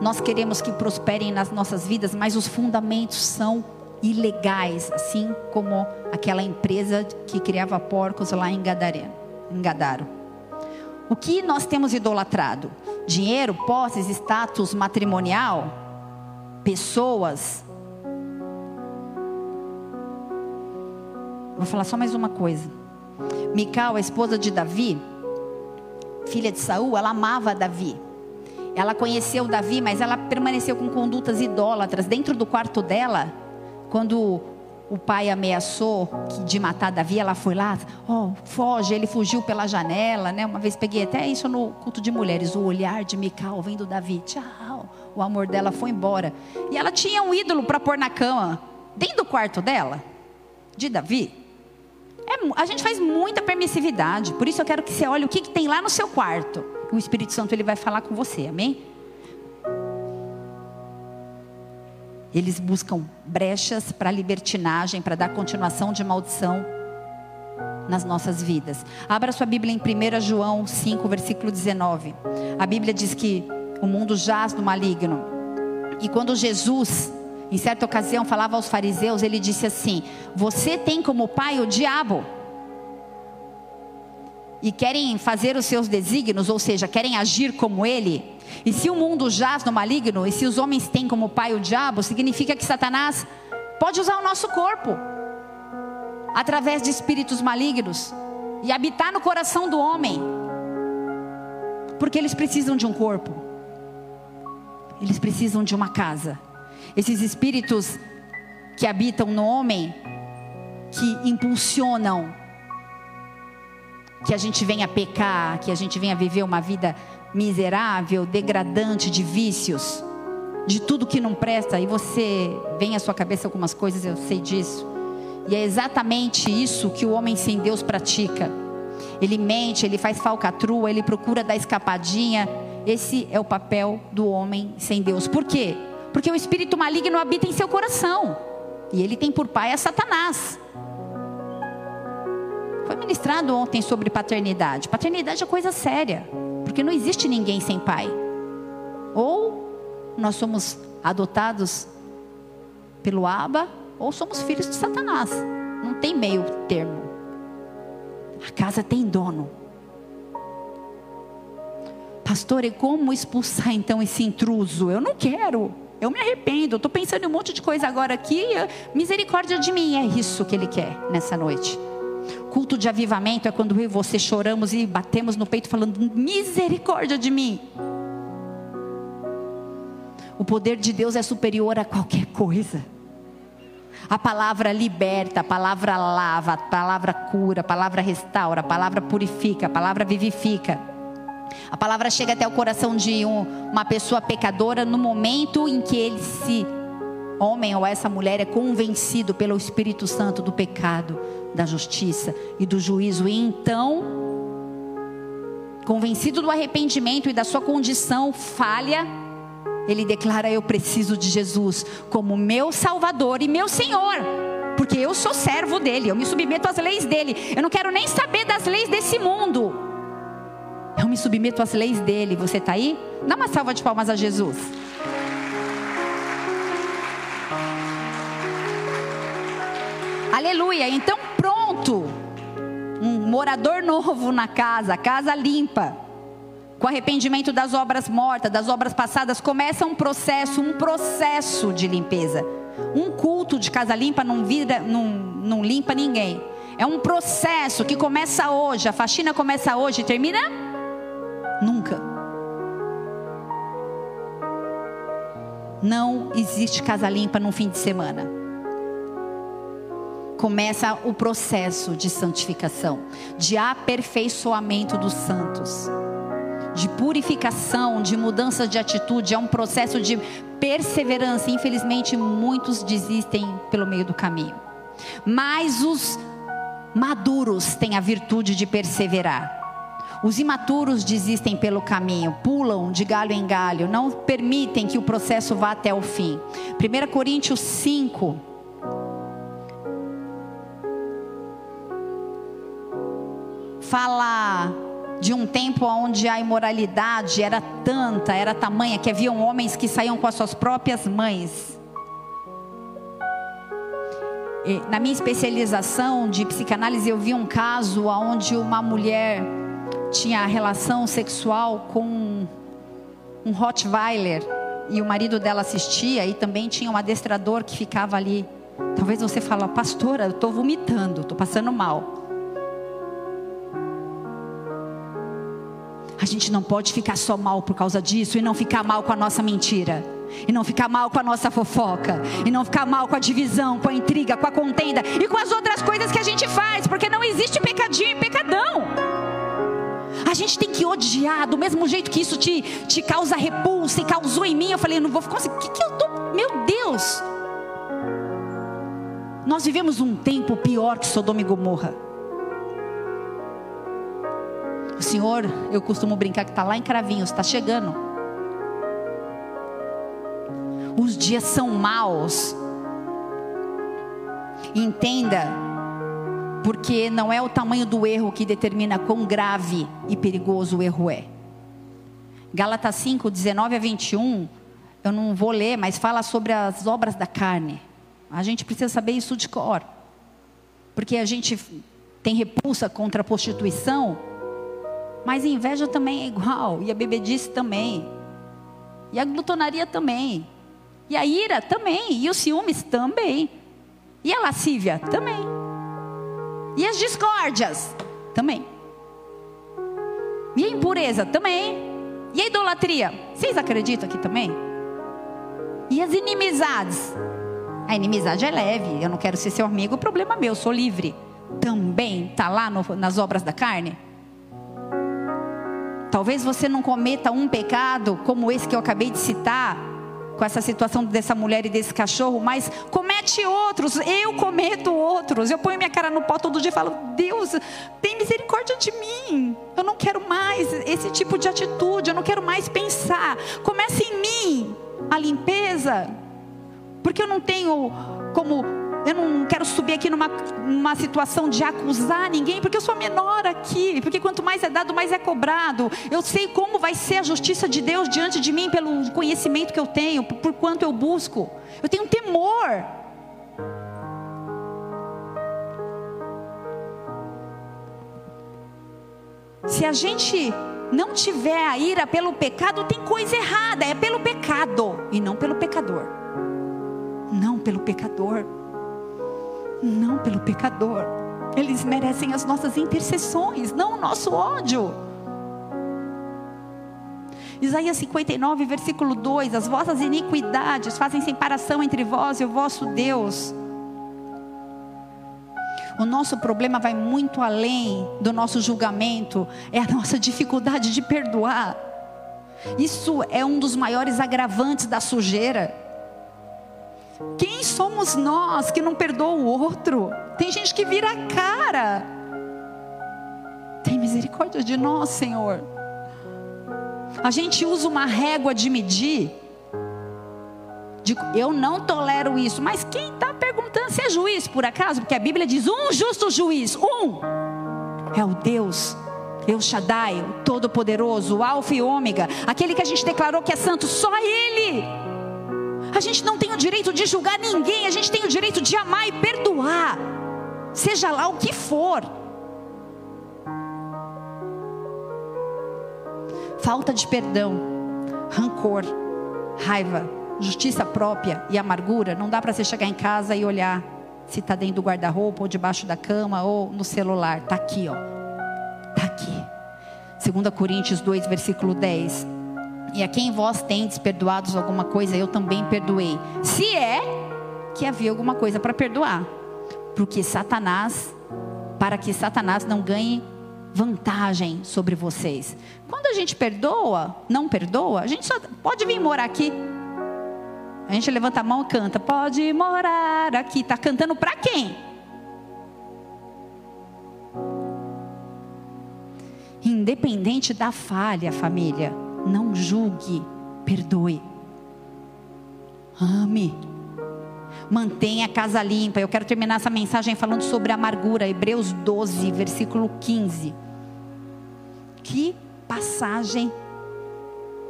nós queremos que prosperem nas nossas vidas, mas os fundamentos são ilegais, assim como aquela empresa que criava porcos lá em Gadareno, em Gadaro. O que nós temos idolatrado? Dinheiro, posses, status matrimonial, pessoas, Vou falar só mais uma coisa. Mical, a esposa de Davi, filha de Saul, ela amava Davi. Ela conheceu Davi, mas ela permaneceu com condutas idólatras dentro do quarto dela. Quando o pai ameaçou de matar Davi, ela foi lá, oh, foge, ele fugiu pela janela, né? Uma vez peguei até isso no culto de mulheres, o olhar de Mical vendo Davi, tchau. O amor dela foi embora. E ela tinha um ídolo para pôr na cama, dentro do quarto dela, de Davi. É, a gente faz muita permissividade. Por isso eu quero que você olhe o que, que tem lá no seu quarto. O Espírito Santo ele vai falar com você, amém? Eles buscam brechas para libertinagem, para dar continuação de maldição. nas nossas vidas. Abra sua Bíblia em 1 João 5, versículo 19. A Bíblia diz que o mundo jaz no maligno. E quando Jesus, em certa ocasião, falava aos fariseus, ele disse assim: Você tem como pai o diabo. E querem fazer os seus desígnios, ou seja, querem agir como ele. E se o mundo jaz no maligno, e se os homens têm como pai o diabo, significa que Satanás pode usar o nosso corpo através de espíritos malignos e habitar no coração do homem, porque eles precisam de um corpo, eles precisam de uma casa. Esses espíritos que habitam no homem, que impulsionam que a gente venha pecar, que a gente venha viver uma vida miserável, degradante de vícios, de tudo que não presta, e você vem à sua cabeça algumas coisas, eu sei disso. E é exatamente isso que o homem sem Deus pratica. Ele mente, ele faz falcatrua, ele procura dar escapadinha. Esse é o papel do homem sem Deus. Por quê? Porque o espírito maligno habita em seu coração. E ele tem por pai a Satanás. Foi ministrado ontem sobre paternidade. Paternidade é coisa séria. Porque não existe ninguém sem pai. Ou nós somos adotados pelo Aba ou somos filhos de Satanás. Não tem meio termo. A casa tem dono. Pastor, e como expulsar então esse intruso? Eu não quero. Eu me arrependo. Estou pensando em um monte de coisa agora aqui. Misericórdia de mim. É isso que ele quer nessa noite. Culto de avivamento é quando eu e você choramos e batemos no peito falando: misericórdia de mim. O poder de Deus é superior a qualquer coisa. A palavra liberta, a palavra lava, a palavra cura, a palavra restaura, a palavra purifica, a palavra vivifica. A palavra chega até o coração de um, uma pessoa pecadora no momento em que ele se homem ou essa mulher é convencido pelo Espírito Santo do pecado, da justiça e do juízo, e então, convencido do arrependimento e da sua condição falha, ele declara: Eu preciso de Jesus como meu Salvador e meu Senhor, porque eu sou servo dele, eu me submeto às leis dele, eu não quero nem saber das leis desse mundo, eu me submeto às leis dele. Você está aí? Dá uma salva de palmas a Jesus. Aleluia. Então, pronto. Um morador novo na casa, casa limpa. Com arrependimento das obras mortas, das obras passadas, começa um processo, um processo de limpeza. Um culto de casa limpa não, vira, não, não limpa ninguém. É um processo que começa hoje. A faxina começa hoje e termina nunca. Não existe casa limpa num fim de semana começa o processo de santificação, de aperfeiçoamento dos santos, de purificação, de mudança de atitude, é um processo de perseverança. Infelizmente, muitos desistem pelo meio do caminho, mas os maduros têm a virtude de perseverar. Os imaturos desistem pelo caminho, pulam de galho em galho, não permitem que o processo vá até o fim. 1 Coríntios 5, fala de um tempo onde a imoralidade era tanta, era tamanha, que haviam homens que saíam com as suas próprias mães. E, na minha especialização de psicanálise, eu vi um caso onde uma mulher tinha relação sexual com um Rottweiler e o marido dela assistia e também tinha um adestrador que ficava ali. Talvez você fale, pastora, eu estou vomitando, estou passando mal. A gente não pode ficar só mal por causa disso e não ficar mal com a nossa mentira. E não ficar mal com a nossa fofoca. E não ficar mal com a divisão, com a intriga, com a contenda e com as outras coisas que a gente faz. Porque não existe pecadinho e pecadão. A gente tem que odiar do mesmo jeito que isso te, te causa repulsa e causou em mim. Eu falei, não vou conseguir. O que, que eu tô. Meu Deus! Nós vivemos um tempo pior que Sodoma e Gomorra. O Senhor, eu costumo brincar que está lá em Cravinhos, está chegando. Os dias são maus. Entenda Porque não é o tamanho do erro que determina quão grave e perigoso o erro é. Gálatas 5, 19 a 21, eu não vou ler, mas fala sobre as obras da carne. A gente precisa saber isso de cor. Porque a gente tem repulsa contra a prostituição, mas a inveja também é igual, e a bebedice também, e a glutonaria também, e a ira também, e os ciúmes também, e a lascívia também, e as discórdias também, e a impureza também, e a idolatria. Vocês acreditam aqui também? E as inimizades. A inimizade é leve, eu não quero ser seu amigo, problema meu, eu sou livre. Também está lá no, nas obras da carne? Talvez você não cometa um pecado como esse que eu acabei de citar, com essa situação dessa mulher e desse cachorro, mas comete outros, eu cometo outros. Eu ponho minha cara no pó todo dia e falo: Deus, tem misericórdia de mim. Eu não quero mais esse tipo de atitude, eu não quero mais pensar. Começa em mim a limpeza, porque eu não tenho como eu não quero subir aqui numa, numa situação de acusar ninguém, porque eu sou menor aqui. Porque quanto mais é dado, mais é cobrado. Eu sei como vai ser a justiça de Deus diante de mim pelo conhecimento que eu tenho, por, por quanto eu busco. Eu tenho temor. Se a gente não tiver a ira pelo pecado, tem coisa errada. É pelo pecado e não pelo pecador. Não pelo pecador não pelo pecador. Eles merecem as nossas intercessões, não o nosso ódio. Isaías 59, versículo 2: As vossas iniquidades fazem separação entre vós e o vosso Deus. O nosso problema vai muito além do nosso julgamento, é a nossa dificuldade de perdoar. Isso é um dos maiores agravantes da sujeira. Quem somos nós que não perdoa o outro? Tem gente que vira a cara. Tem misericórdia de nós, Senhor. A gente usa uma régua de medir. De, eu não tolero isso. Mas quem está perguntando se é juiz, por acaso? Porque a Bíblia diz: um justo juiz, um. É o Deus El Shaddai, o Todo-Poderoso, o Alfa e Ômega, aquele que a gente declarou que é santo, só Ele. A gente não tem o direito de julgar ninguém, a gente tem o direito de amar e perdoar, seja lá o que for. Falta de perdão, rancor, raiva, justiça própria e amargura, não dá para você chegar em casa e olhar se está dentro do guarda-roupa ou debaixo da cama ou no celular. Está aqui, ó. Está aqui. 2 Coríntios 2, versículo 10. E a quem vós tendes perdoados alguma coisa, eu também perdoei. Se é que havia alguma coisa para perdoar. Porque Satanás, para que Satanás não ganhe vantagem sobre vocês. Quando a gente perdoa, não perdoa, a gente só pode vir morar aqui. A gente levanta a mão e canta, pode morar aqui. Está cantando para quem? Independente da falha, família não julgue, perdoe. Ame. Mantenha a casa limpa. Eu quero terminar essa mensagem falando sobre amargura. Hebreus 12, versículo 15. Que passagem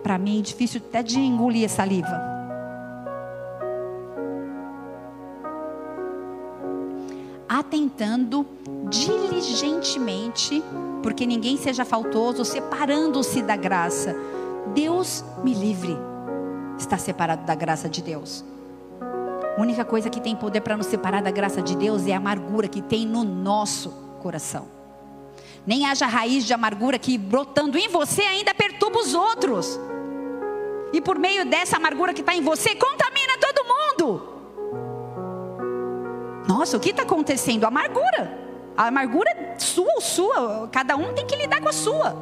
para mim difícil até de engolir essa saliva. Atentando diligentemente, porque ninguém seja faltoso, separando-se da graça Deus me livre está separado da graça de Deus. A única coisa que tem poder para nos separar da graça de Deus é a amargura que tem no nosso coração. Nem haja raiz de amargura que brotando em você ainda perturba os outros. E por meio dessa amargura que está em você, contamina todo mundo. Nossa, o que está acontecendo? Amargura. A amargura sua ou sua. Cada um tem que lidar com a sua.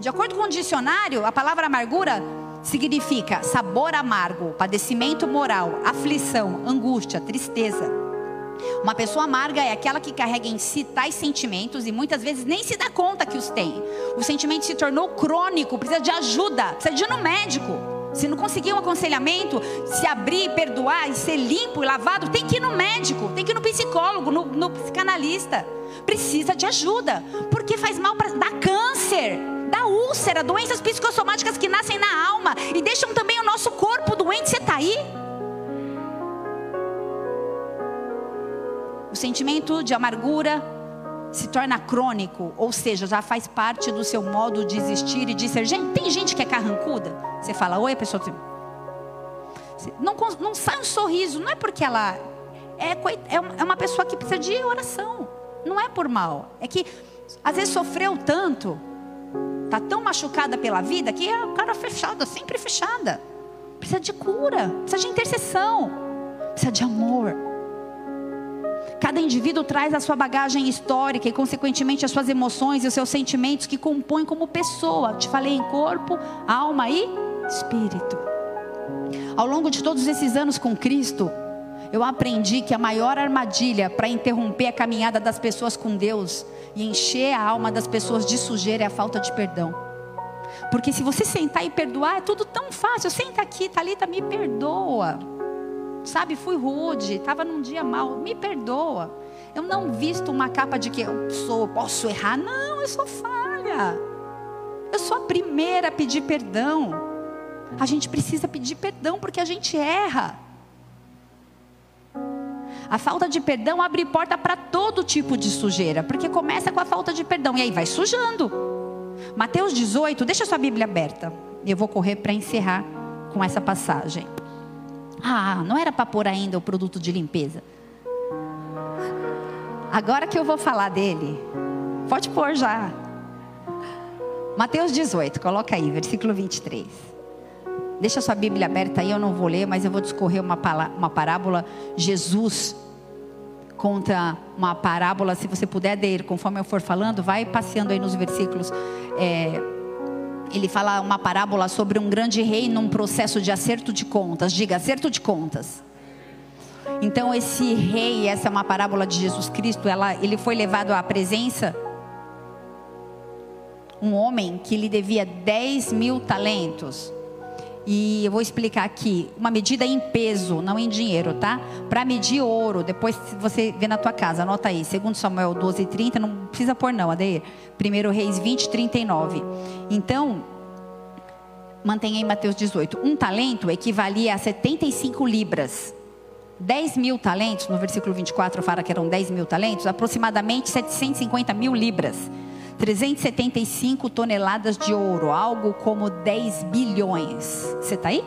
De acordo com o dicionário, a palavra amargura significa sabor amargo, padecimento moral, aflição, angústia, tristeza. Uma pessoa amarga é aquela que carrega em si tais sentimentos e muitas vezes nem se dá conta que os tem. O sentimento se tornou crônico, precisa de ajuda, precisa de ir no médico. Se não conseguir um aconselhamento, se abrir, perdoar e ser limpo e lavado, tem que ir no médico, tem que ir no psicólogo, no, no psicanalista. Precisa de ajuda, porque faz mal para dar câncer, dá úlcera, doenças psicossomáticas que nascem na alma e deixam também o nosso corpo doente. Você está aí? O sentimento de amargura se torna crônico, ou seja, já faz parte do seu modo de existir e de ser. Gente, tem gente que é carrancuda. Você fala, oi, a pessoa. Não, não sai um sorriso, não é porque ela é, é, é uma pessoa que precisa de oração. Não é por mal. É que às vezes sofreu tanto, tá tão machucada pela vida que é o cara fechada, sempre fechada. Precisa de cura, precisa de intercessão, precisa de amor. Cada indivíduo traz a sua bagagem histórica e, consequentemente, as suas emoções e os seus sentimentos que compõem como pessoa. Te falei em corpo, alma e espírito. Ao longo de todos esses anos com Cristo, eu aprendi que a maior armadilha para interromper a caminhada das pessoas com Deus e encher a alma das pessoas de sujeira é a falta de perdão. Porque se você sentar e perdoar, é tudo tão fácil. Senta aqui, Talita, me perdoa. Sabe, fui rude, estava num dia mal, me perdoa. Eu não visto uma capa de que eu sou, posso errar. Não, eu sou falha. Eu sou a primeira a pedir perdão. A gente precisa pedir perdão porque a gente erra. A falta de perdão abre porta para todo tipo de sujeira, porque começa com a falta de perdão e aí vai sujando. Mateus 18, deixa sua Bíblia aberta. Eu vou correr para encerrar com essa passagem. Ah, não era para pôr ainda o produto de limpeza. Agora que eu vou falar dele, pode pôr já. Mateus 18, coloca aí, versículo 23. Deixa sua Bíblia aberta aí, eu não vou ler, mas eu vou discorrer uma, uma parábola. Jesus conta uma parábola, se você puder ler, conforme eu for falando, vai passeando aí nos versículos. É, ele fala uma parábola sobre um grande rei num processo de acerto de contas. Diga, acerto de contas. Então esse rei, essa é uma parábola de Jesus Cristo, ela, ele foi levado à presença um homem que lhe devia 10 mil talentos. E eu vou explicar aqui, uma medida em peso, não em dinheiro, tá? Para medir ouro, depois você vê na tua casa, anota aí, segundo Samuel 12, 30, não precisa pôr não, Adeir. Primeiro Reis 20, 39. Então, mantenha em Mateus 18. Um talento equivalia a 75 libras. 10 mil talentos, no versículo 24 fala que eram 10 mil talentos, aproximadamente 750 mil libras. 375 toneladas de ouro, algo como 10 bilhões. Você está aí?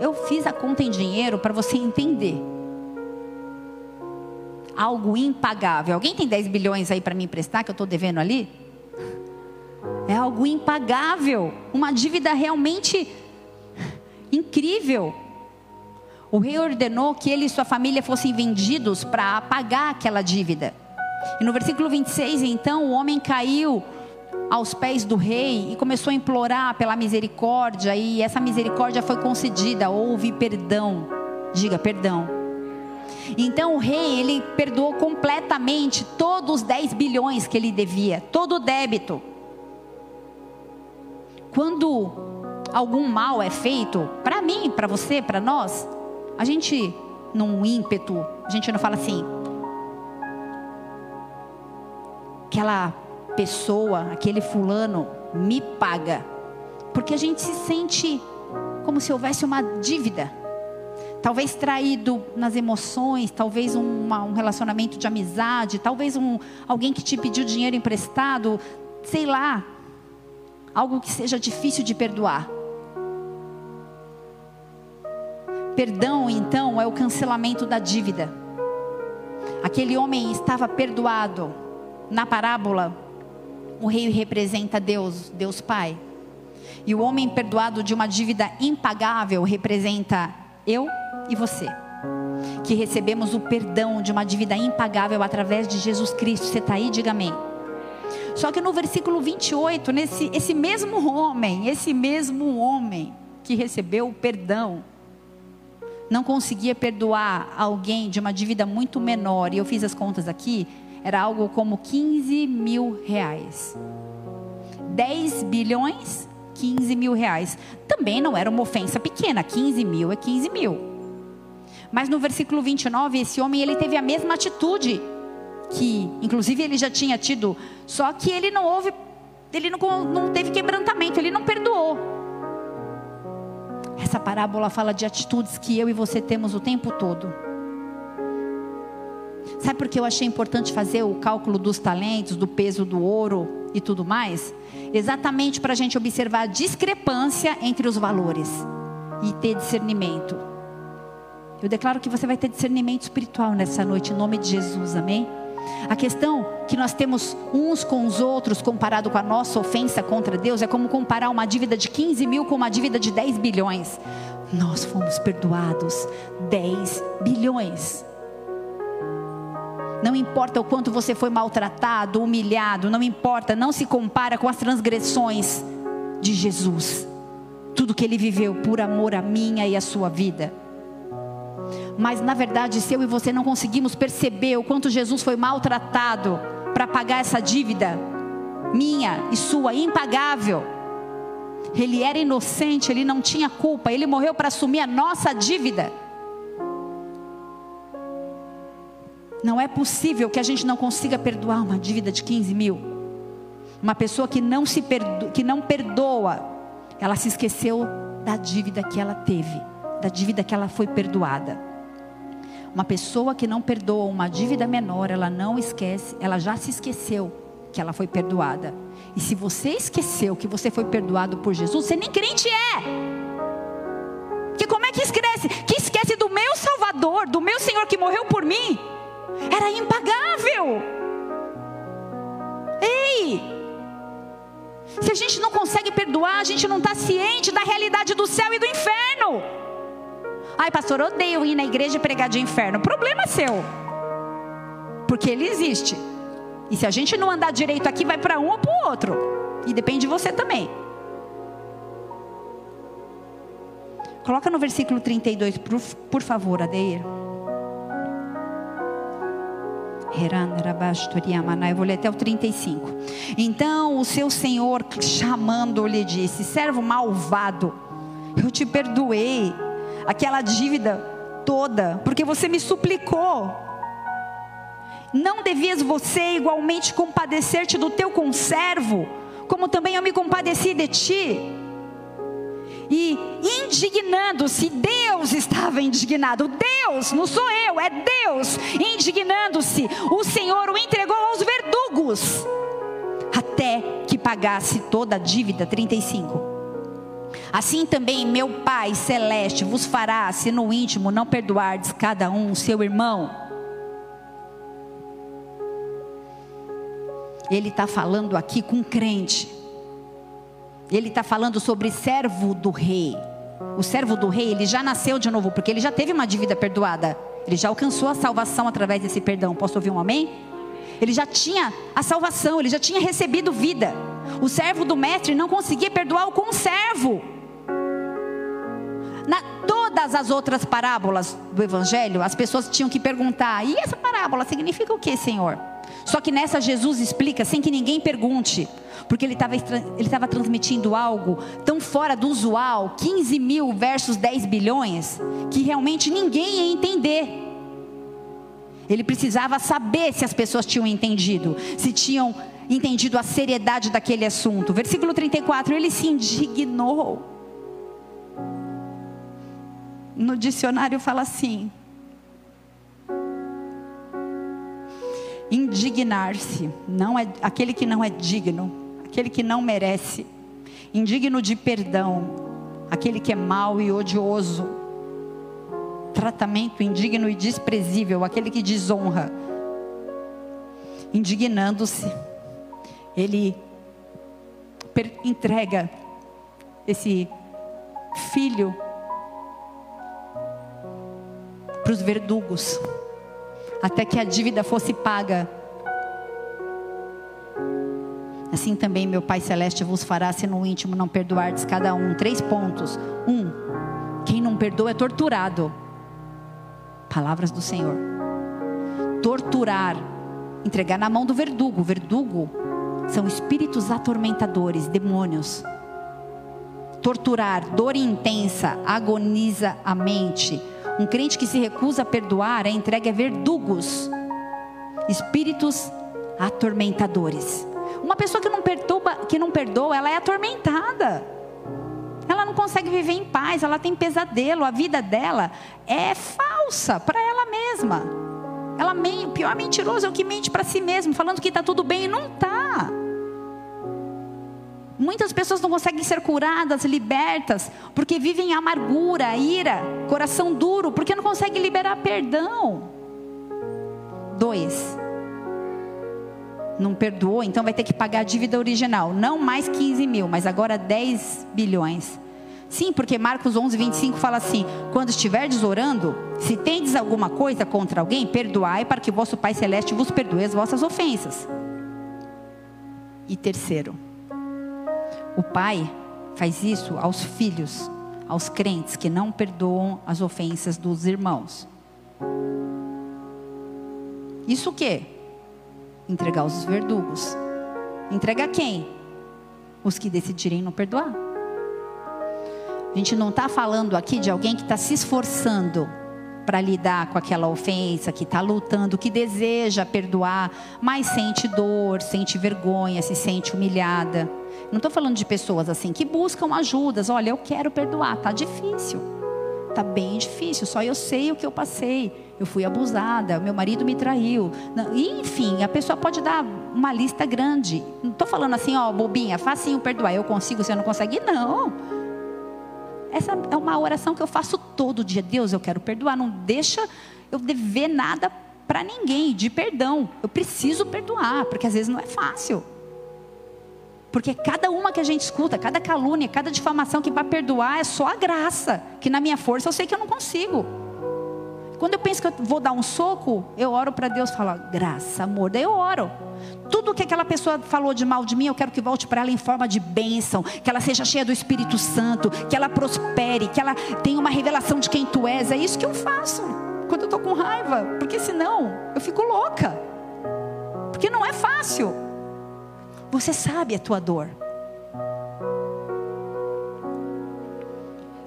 Eu fiz a conta em dinheiro para você entender. Algo impagável. Alguém tem 10 bilhões aí para me emprestar que eu estou devendo ali? É algo impagável. Uma dívida realmente incrível. O rei ordenou que ele e sua família fossem vendidos para pagar aquela dívida. E no versículo 26, então, o homem caiu aos pés do rei e começou a implorar pela misericórdia, e essa misericórdia foi concedida, houve perdão. Diga perdão. Então o rei, ele perdoou completamente todos os 10 bilhões que ele devia, todo o débito. Quando algum mal é feito, para mim, para você, para nós, a gente, num ímpeto, a gente não fala assim, aquela pessoa, aquele fulano me paga. Porque a gente se sente como se houvesse uma dívida. Talvez traído nas emoções, talvez um relacionamento de amizade, talvez um, alguém que te pediu dinheiro emprestado, sei lá. Algo que seja difícil de perdoar. Perdão, então, é o cancelamento da dívida. Aquele homem estava perdoado, na parábola, o rei representa Deus, Deus Pai. E o homem perdoado de uma dívida impagável representa eu e você. Que recebemos o perdão de uma dívida impagável através de Jesus Cristo. Você está aí? Diga amém. Só que no versículo 28, nesse, esse mesmo homem, esse mesmo homem que recebeu o perdão, não conseguia perdoar alguém de uma dívida muito menor, e eu fiz as contas aqui, era algo como 15 mil reais. 10 bilhões, 15 mil reais. Também não era uma ofensa pequena, 15 mil é 15 mil. Mas no versículo 29, esse homem ele teve a mesma atitude que, inclusive, ele já tinha tido, só que ele não houve, ele não, não teve quebrantamento, ele não perdoou. Essa parábola fala de atitudes que eu e você temos o tempo todo. Sabe por que eu achei importante fazer o cálculo dos talentos, do peso do ouro e tudo mais? Exatamente para a gente observar a discrepância entre os valores e ter discernimento. Eu declaro que você vai ter discernimento espiritual nessa noite, em nome de Jesus, amém? A questão que nós temos uns com os outros, comparado com a nossa ofensa contra Deus, é como comparar uma dívida de 15 mil com uma dívida de 10 bilhões. Nós fomos perdoados 10 bilhões. Não importa o quanto você foi maltratado, humilhado, não importa, não se compara com as transgressões de Jesus. Tudo que ele viveu por amor a minha e a sua vida. Mas na verdade, se eu e você não conseguimos perceber o quanto Jesus foi maltratado para pagar essa dívida minha e sua impagável. Ele era inocente, ele não tinha culpa, ele morreu para assumir a nossa dívida. Não é possível que a gente não consiga perdoar uma dívida de 15 mil. Uma pessoa que não, se que não perdoa, ela se esqueceu da dívida que ela teve, da dívida que ela foi perdoada. Uma pessoa que não perdoa uma dívida menor, ela não esquece, ela já se esqueceu que ela foi perdoada. E se você esqueceu que você foi perdoado por Jesus, você nem crente é. Que como é que esquece? Que esquece do meu Salvador, do meu Senhor que morreu por mim? Era impagável. Ei! Se a gente não consegue perdoar, a gente não está ciente da realidade do céu e do inferno. Ai, pastor, odeio ir na igreja e pregar de inferno. Problema seu. Porque ele existe. E se a gente não andar direito aqui, vai para um ou para o outro. E depende de você também. Coloca no versículo 32, por, por favor, Adeir. Eu vou ler até o 35. Então o seu senhor, chamando-lhe, disse: Servo malvado, eu te perdoei aquela dívida toda, porque você me suplicou. Não devias você igualmente compadecer-te do teu conservo, como também eu me compadeci de ti? E indignando-se, Deus estava indignado. Deus, não sou eu, é Deus indignando-se. O Senhor o entregou aos verdugos até que pagasse toda a dívida. 35. Assim também meu Pai celeste vos fará, se no íntimo não perdoardes cada um seu irmão. Ele está falando aqui com crente ele está falando sobre servo do rei. O servo do rei, ele já nasceu de novo, porque ele já teve uma dívida perdoada. Ele já alcançou a salvação através desse perdão. Posso ouvir um amém? Ele já tinha a salvação, ele já tinha recebido vida. O servo do mestre não conseguia perdoar o conservo. Na todas as outras parábolas do evangelho, as pessoas tinham que perguntar: "E essa parábola significa o que, Senhor?" Só que nessa Jesus explica sem que ninguém pergunte, porque ele estava ele transmitindo algo tão fora do usual 15 mil versus 10 bilhões que realmente ninguém ia entender. Ele precisava saber se as pessoas tinham entendido, se tinham entendido a seriedade daquele assunto. Versículo 34, ele se indignou. No dicionário fala assim: indignar-se, não é aquele que não é digno, aquele que não merece, indigno de perdão, aquele que é mau e odioso, tratamento indigno e desprezível, aquele que desonra, indignando-se, ele entrega esse filho para os verdugos até que a dívida fosse paga. Assim também meu Pai Celeste vos fará se no íntimo não perdoardes cada um. Três pontos. Um, quem não perdoa é torturado. Palavras do Senhor. Torturar, entregar na mão do verdugo. Verdugo são espíritos atormentadores, demônios. torturar, dor intensa, agoniza a mente. Um crente que se recusa a perdoar é entregue a verdugos, espíritos atormentadores. Uma pessoa que não, perturba, que não perdoa, ela é atormentada. Ela não consegue viver em paz, ela tem pesadelo, a vida dela é falsa para ela mesma. Ela pior mentiroso é o que mente para si mesmo, falando que está tudo bem e não está. Muitas pessoas não conseguem ser curadas, libertas, porque vivem amargura, ira, coração duro, porque não conseguem liberar perdão. Dois, não perdoou, então vai ter que pagar a dívida original. Não mais 15 mil, mas agora 10 bilhões. Sim, porque Marcos 11, 25 fala assim: quando estiverdes orando, se tendes alguma coisa contra alguém, perdoai para que vosso Pai Celeste vos perdoe as vossas ofensas. E terceiro, o Pai faz isso aos filhos, aos crentes que não perdoam as ofensas dos irmãos. Isso o quê? Entregar os verdugos. Entrega quem? Os que decidirem não perdoar. A gente não está falando aqui de alguém que está se esforçando para lidar com aquela ofensa, que está lutando, que deseja perdoar, mas sente dor, sente vergonha, se sente humilhada. Não estou falando de pessoas assim que buscam ajudas. Olha, eu quero perdoar, tá difícil, tá bem difícil. Só eu sei o que eu passei eu fui abusada, meu marido me traiu. Enfim, a pessoa pode dar uma lista grande. Não estou falando assim, ó, bobinha, facinho perdoar. Eu consigo, você não consegue? Não. Essa é uma oração que eu faço todo dia. Deus, eu quero perdoar. Não deixa eu dever nada para ninguém de perdão. Eu preciso perdoar, porque às vezes não é fácil. Porque cada uma que a gente escuta, cada calúnia, cada difamação que para perdoar é só a graça, que na minha força eu sei que eu não consigo. Quando eu penso que eu vou dar um soco, eu oro para Deus e falo, graça, amor. Daí eu oro. Tudo que aquela pessoa falou de mal de mim, eu quero que volte para ela em forma de bênção, que ela seja cheia do Espírito Santo, que ela prospere, que ela tenha uma revelação de quem tu és. É isso que eu faço quando eu estou com raiva, porque senão eu fico louca. Porque não é fácil. Você sabe a tua dor.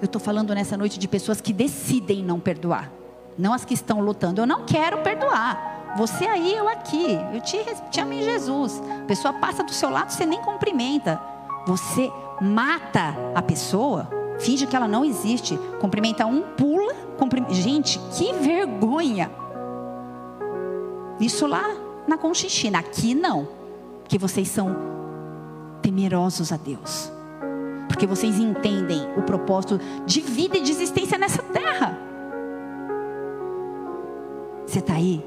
Eu estou falando nessa noite de pessoas que decidem não perdoar não as que estão lutando. Eu não quero perdoar. Você aí, eu aqui. Eu te, te amo em Jesus. A pessoa passa do seu lado, você nem cumprimenta. Você mata a pessoa, finge que ela não existe. Cumprimenta um, pula. Gente, que vergonha. Isso lá na Conchichina. Aqui não. Porque vocês são temerosos a Deus. Porque vocês entendem o propósito de vida e de existência nessa terra. Você está aí?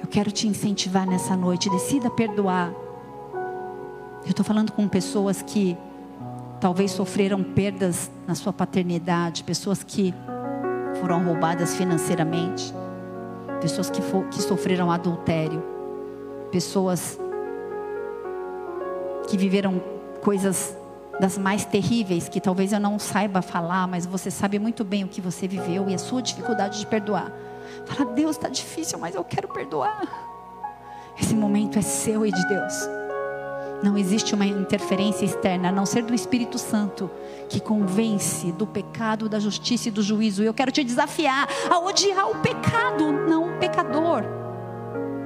Eu quero te incentivar nessa noite. Decida perdoar. Eu estou falando com pessoas que talvez sofreram perdas na sua paternidade, pessoas que foram roubadas financeiramente, pessoas que, for, que sofreram adultério, pessoas que viveram coisas das mais terríveis, que talvez eu não saiba falar, mas você sabe muito bem o que você viveu e a sua dificuldade de perdoar. Fala, Deus, está difícil, mas eu quero perdoar. Esse momento é seu e de Deus. Não existe uma interferência externa, a não ser do Espírito Santo, que convence do pecado, da justiça e do juízo. Eu quero te desafiar a odiar o pecado, não o pecador.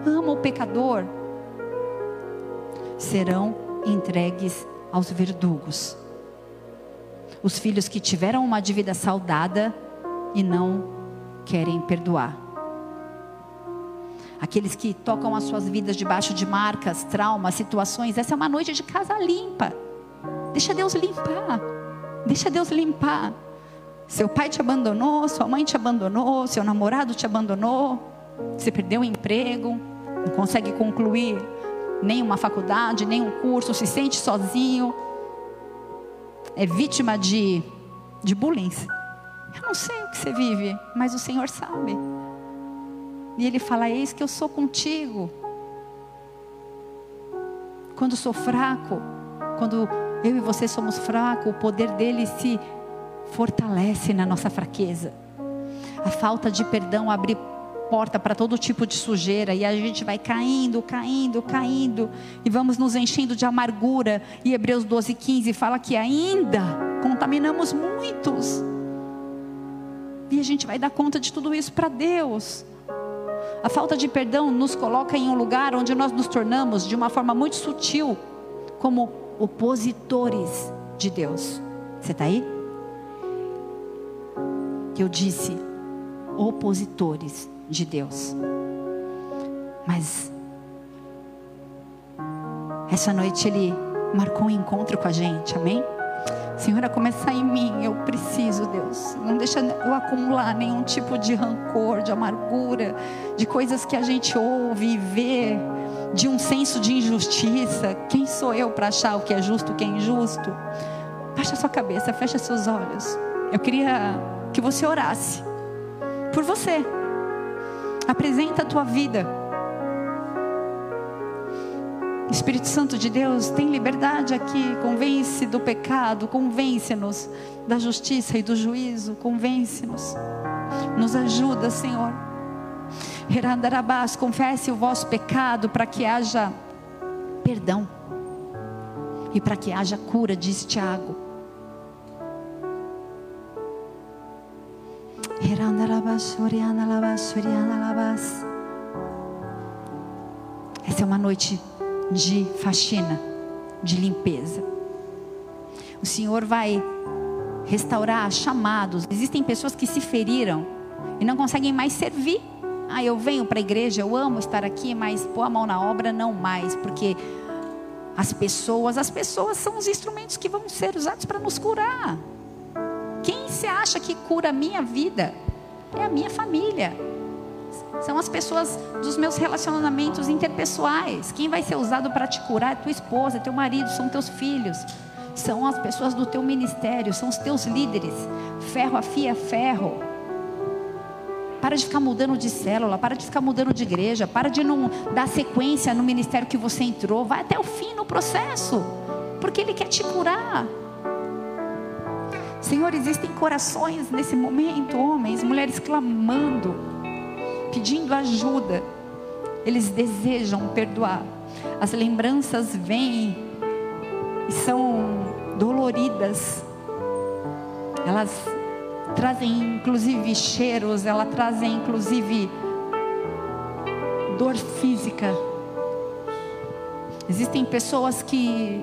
Ama o pecador. Serão entregues aos verdugos. Os filhos que tiveram uma dívida saldada e não querem perdoar. Aqueles que tocam as suas vidas debaixo de marcas, traumas, situações. Essa é uma noite de casa limpa. Deixa Deus limpar. Deixa Deus limpar. Seu pai te abandonou, sua mãe te abandonou, seu namorado te abandonou, você perdeu o emprego, não consegue concluir nenhuma faculdade, nenhum curso, se sente sozinho, é vítima de, de bullying. Eu não sei o que você vive, mas o Senhor sabe. E Ele fala: Eis que eu sou contigo. Quando sou fraco, quando eu e você somos fracos, o poder dele se fortalece na nossa fraqueza. A falta de perdão abre porta para todo tipo de sujeira e a gente vai caindo, caindo, caindo e vamos nos enchendo de amargura. E Hebreus 12, 15 fala que ainda contaminamos muitos. E a gente vai dar conta de tudo isso para Deus. A falta de perdão nos coloca em um lugar onde nós nos tornamos, de uma forma muito sutil, como opositores de Deus. Você está aí? Que eu disse, opositores de Deus. Mas essa noite ele marcou um encontro com a gente, amém? Senhora, começa em mim, eu preciso, Deus. Não deixa eu acumular nenhum tipo de rancor, de amargura, de coisas que a gente ouve e vê, de um senso de injustiça. Quem sou eu para achar o que é justo, o que é injusto? Baixa sua cabeça, fecha seus olhos. Eu queria que você orasse por você. Apresenta a tua vida. Espírito Santo de Deus, tem liberdade aqui, convence do pecado, convence-nos da justiça e do juízo, convence-nos. Nos ajuda, Senhor. Herandarabás, confesse o vosso pecado para que haja perdão e para que haja cura, diz Tiago. Essa é uma noite de faxina, de limpeza. O Senhor vai restaurar chamados. Existem pessoas que se feriram e não conseguem mais servir. Ah, eu venho para a igreja, eu amo estar aqui, mas pôr a mão na obra não mais, porque as pessoas, as pessoas são os instrumentos que vão ser usados para nos curar. Você acha que cura a minha vida? É a minha família. São as pessoas dos meus relacionamentos interpessoais. Quem vai ser usado para te curar é tua esposa, é teu marido, são teus filhos. São as pessoas do teu ministério, são os teus líderes. Ferro afia ferro. Para de ficar mudando de célula, para de ficar mudando de igreja, para de não dar sequência no ministério que você entrou. Vai até o fim no processo, porque Ele quer te curar. Senhor, existem corações nesse momento, homens, mulheres clamando, pedindo ajuda. Eles desejam perdoar. As lembranças vêm e são doloridas. Elas trazem inclusive cheiros, elas trazem inclusive dor física. Existem pessoas que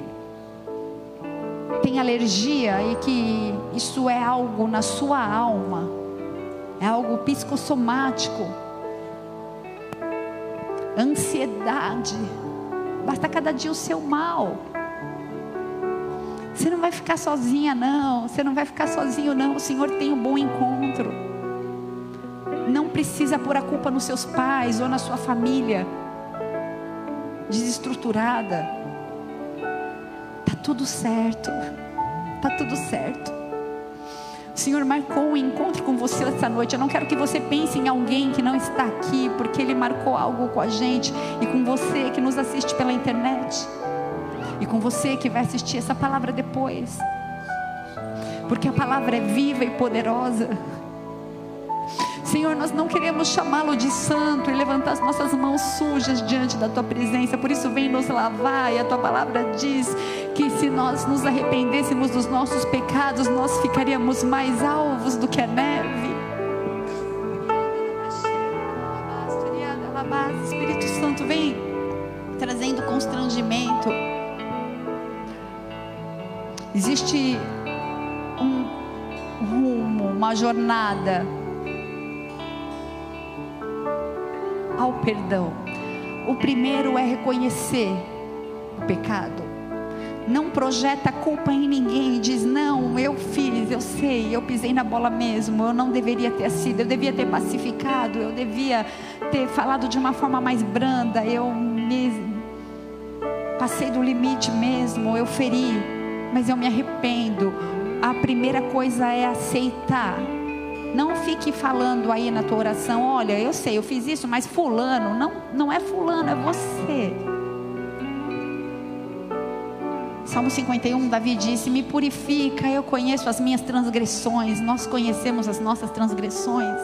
tem alergia e que isso é algo na sua alma, é algo psicossomático, ansiedade, basta cada dia o seu mal. Você não vai ficar sozinha, não. Você não vai ficar sozinho, não. O Senhor tem um bom encontro. Não precisa pôr a culpa nos seus pais ou na sua família desestruturada tudo certo. Tá tudo certo. O Senhor marcou um encontro com você essa noite. Eu não quero que você pense em alguém que não está aqui, porque Ele marcou algo com a gente e com você que nos assiste pela internet e com você que vai assistir essa palavra depois, porque a palavra é viva e poderosa. Senhor, nós não queremos chamá-lo de santo e levantar as nossas mãos sujas diante da tua presença, por isso vem nos lavar, e a tua palavra diz que se nós nos arrependêssemos dos nossos pecados, nós ficaríamos mais alvos do que a neve. Espírito Santo, vem trazendo constrangimento. Existe um rumo, uma jornada ao perdão. O primeiro é reconhecer o pecado. Não projeta culpa em ninguém, diz: Não, eu fiz, eu sei, eu pisei na bola mesmo, eu não deveria ter sido, eu devia ter pacificado, eu devia ter falado de uma forma mais branda, eu me passei do limite mesmo, eu feri, mas eu me arrependo. A primeira coisa é aceitar não fique falando aí na tua oração, olha, eu sei, eu fiz isso, mas fulano, não, não é fulano, é você. Salmo 51, Davi disse: Me purifica, eu conheço as minhas transgressões, nós conhecemos as nossas transgressões.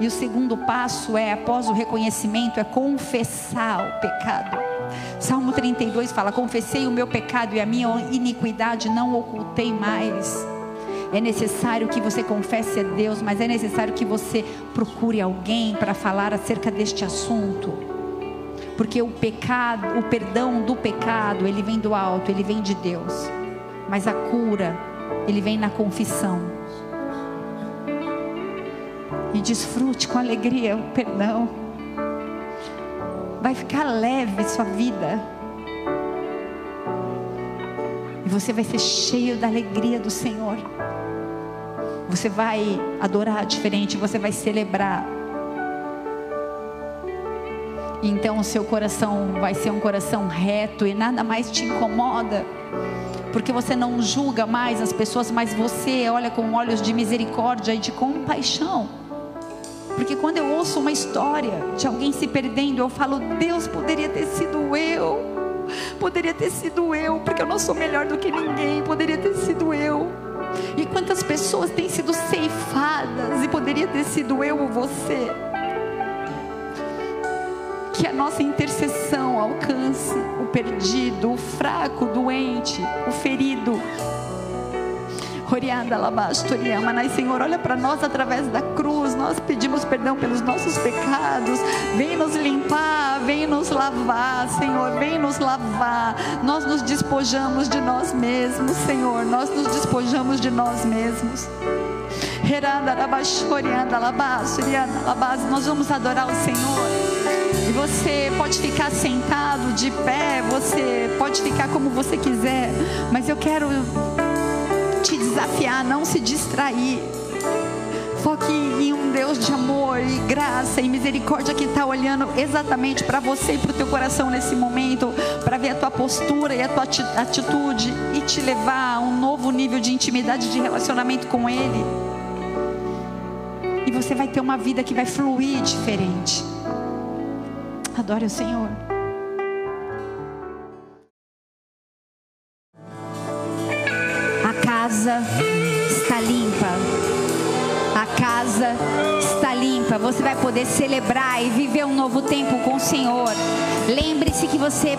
E o segundo passo é, após o reconhecimento, é confessar o pecado. Salmo 32 fala: Confessei o meu pecado e a minha iniquidade não ocultei mais. É necessário que você confesse a Deus, mas é necessário que você procure alguém para falar acerca deste assunto. Porque o pecado, o perdão do pecado, ele vem do alto, ele vem de Deus. Mas a cura, ele vem na confissão. E desfrute com alegria o perdão. Vai ficar leve sua vida. E você vai ser cheio da alegria do Senhor. Você vai adorar diferente, você vai celebrar. Então o seu coração vai ser um coração reto e nada mais te incomoda. Porque você não julga mais as pessoas, mas você olha com olhos de misericórdia e de compaixão. Porque quando eu ouço uma história de alguém se perdendo, eu falo: Deus poderia ter sido eu. Poderia ter sido eu, porque eu não sou melhor do que ninguém. Poderia ter sido eu. E quantas pessoas têm sido ceifadas e poderia ter sido eu ou você. Que a nossa intercessão alcance o perdido, o fraco, o doente, o ferido. Orianda Labastoriama, mas Senhor, olha para nós através da cruz. Nós pedimos perdão pelos nossos pecados. Vem nos limpar, vem nos lavar, Senhor, vem nos lavar. Nós nos despojamos de nós mesmos, Senhor. Nós nos despojamos de nós mesmos. Nós vamos adorar o Senhor. Você pode ficar sentado, de pé, você pode ficar como você quiser, mas eu quero te desafiar não se distrair. Foque em um Deus de amor e graça e misericórdia que está olhando exatamente para você e para o teu coração nesse momento, para ver a tua postura e a tua atitude e te levar a um novo nível de intimidade, de relacionamento com Ele. E você vai ter uma vida que vai fluir diferente. Adore o Senhor. casa está limpa. A casa está limpa. Você vai poder celebrar e viver um novo tempo com o Senhor. Lembre-se que você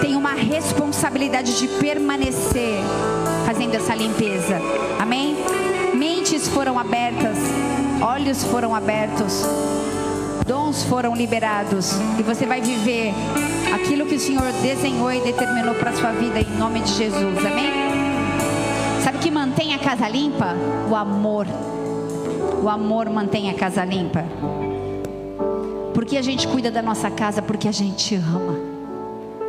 tem uma responsabilidade de permanecer fazendo essa limpeza. Amém? Mentes foram abertas, olhos foram abertos, dons foram liberados e você vai viver aquilo que o Senhor desenhou e determinou para sua vida em nome de Jesus. Amém? Sabe o que mantém a casa limpa? O amor. O amor mantém a casa limpa. Porque a gente cuida da nossa casa porque a gente ama.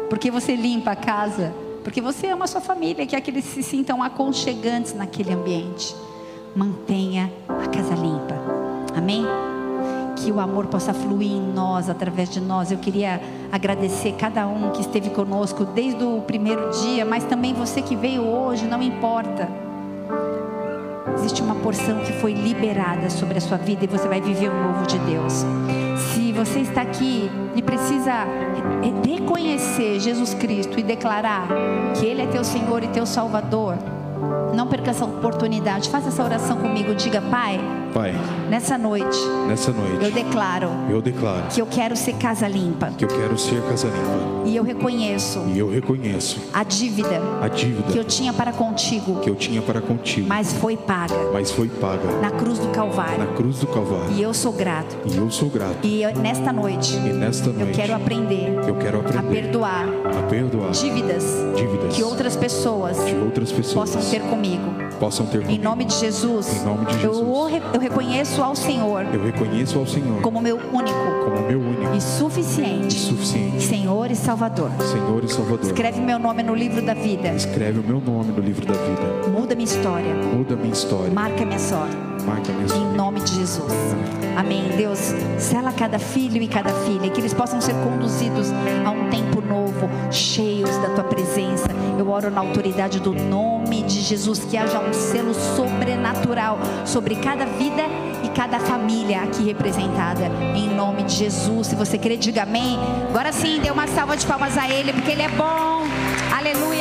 Porque você limpa a casa, porque você ama a sua família, que é que eles se sintam aconchegantes naquele ambiente. Mantenha a casa limpa. Amém? Que o amor possa fluir em nós, através de nós. Eu queria agradecer cada um que esteve conosco desde o primeiro dia, mas também você que veio hoje, não importa. Existe uma porção que foi liberada sobre a sua vida e você vai viver o novo de Deus. Se você está aqui e precisa reconhecer Jesus Cristo e declarar que Ele é teu Senhor e teu Salvador, não perca essa oportunidade. Faça essa oração comigo. Diga, Pai. Pai. Nessa noite. Nessa noite. Eu declaro. Eu declaro. Que eu quero ser casa limpa. Que eu quero ser casa limpa. E eu reconheço. E eu reconheço. A dívida. A dívida. Que eu tinha para contigo. Que eu tinha para contigo. Mas foi paga. Mas foi paga. Na cruz do Calvário. Na cruz do Calvário. E eu sou grato. E eu sou grato. E eu, nesta noite. E nesta noite. Eu quero aprender. Eu quero aprender. A perdoar. A perdoar. Dívidas. Dívidas. Que outras pessoas. Que outras pessoas. Possam ter comigo. Possam ter comigo. Em nome de Jesus. Em nome de Jesus. Eu, eu reconheço ao Senhor. Eu reconheço ao Senhor. Como meu único. Como meu único. E suficiente. E suficiente. Senhor e Salvador. Senhor e Salvador. Escreve meu nome no livro da vida. Escreve o meu nome no livro da vida. Muda minha história. Muda minha história. Marca minha sorte. Marca minha sorte. Em nome de Jesus. Amém. Deus, sela cada filho e cada filha. Que eles possam ser conduzidos a um tempo novo, cheios da tua presença. Eu oro na autoridade do nome de Jesus. Que haja um selo sobrenatural sobre cada vida e cada família aqui representada. Em nome de Jesus. Se você crê, diga amém. Agora sim, dê uma salva de palmas a Ele, porque Ele é bom. Aleluia.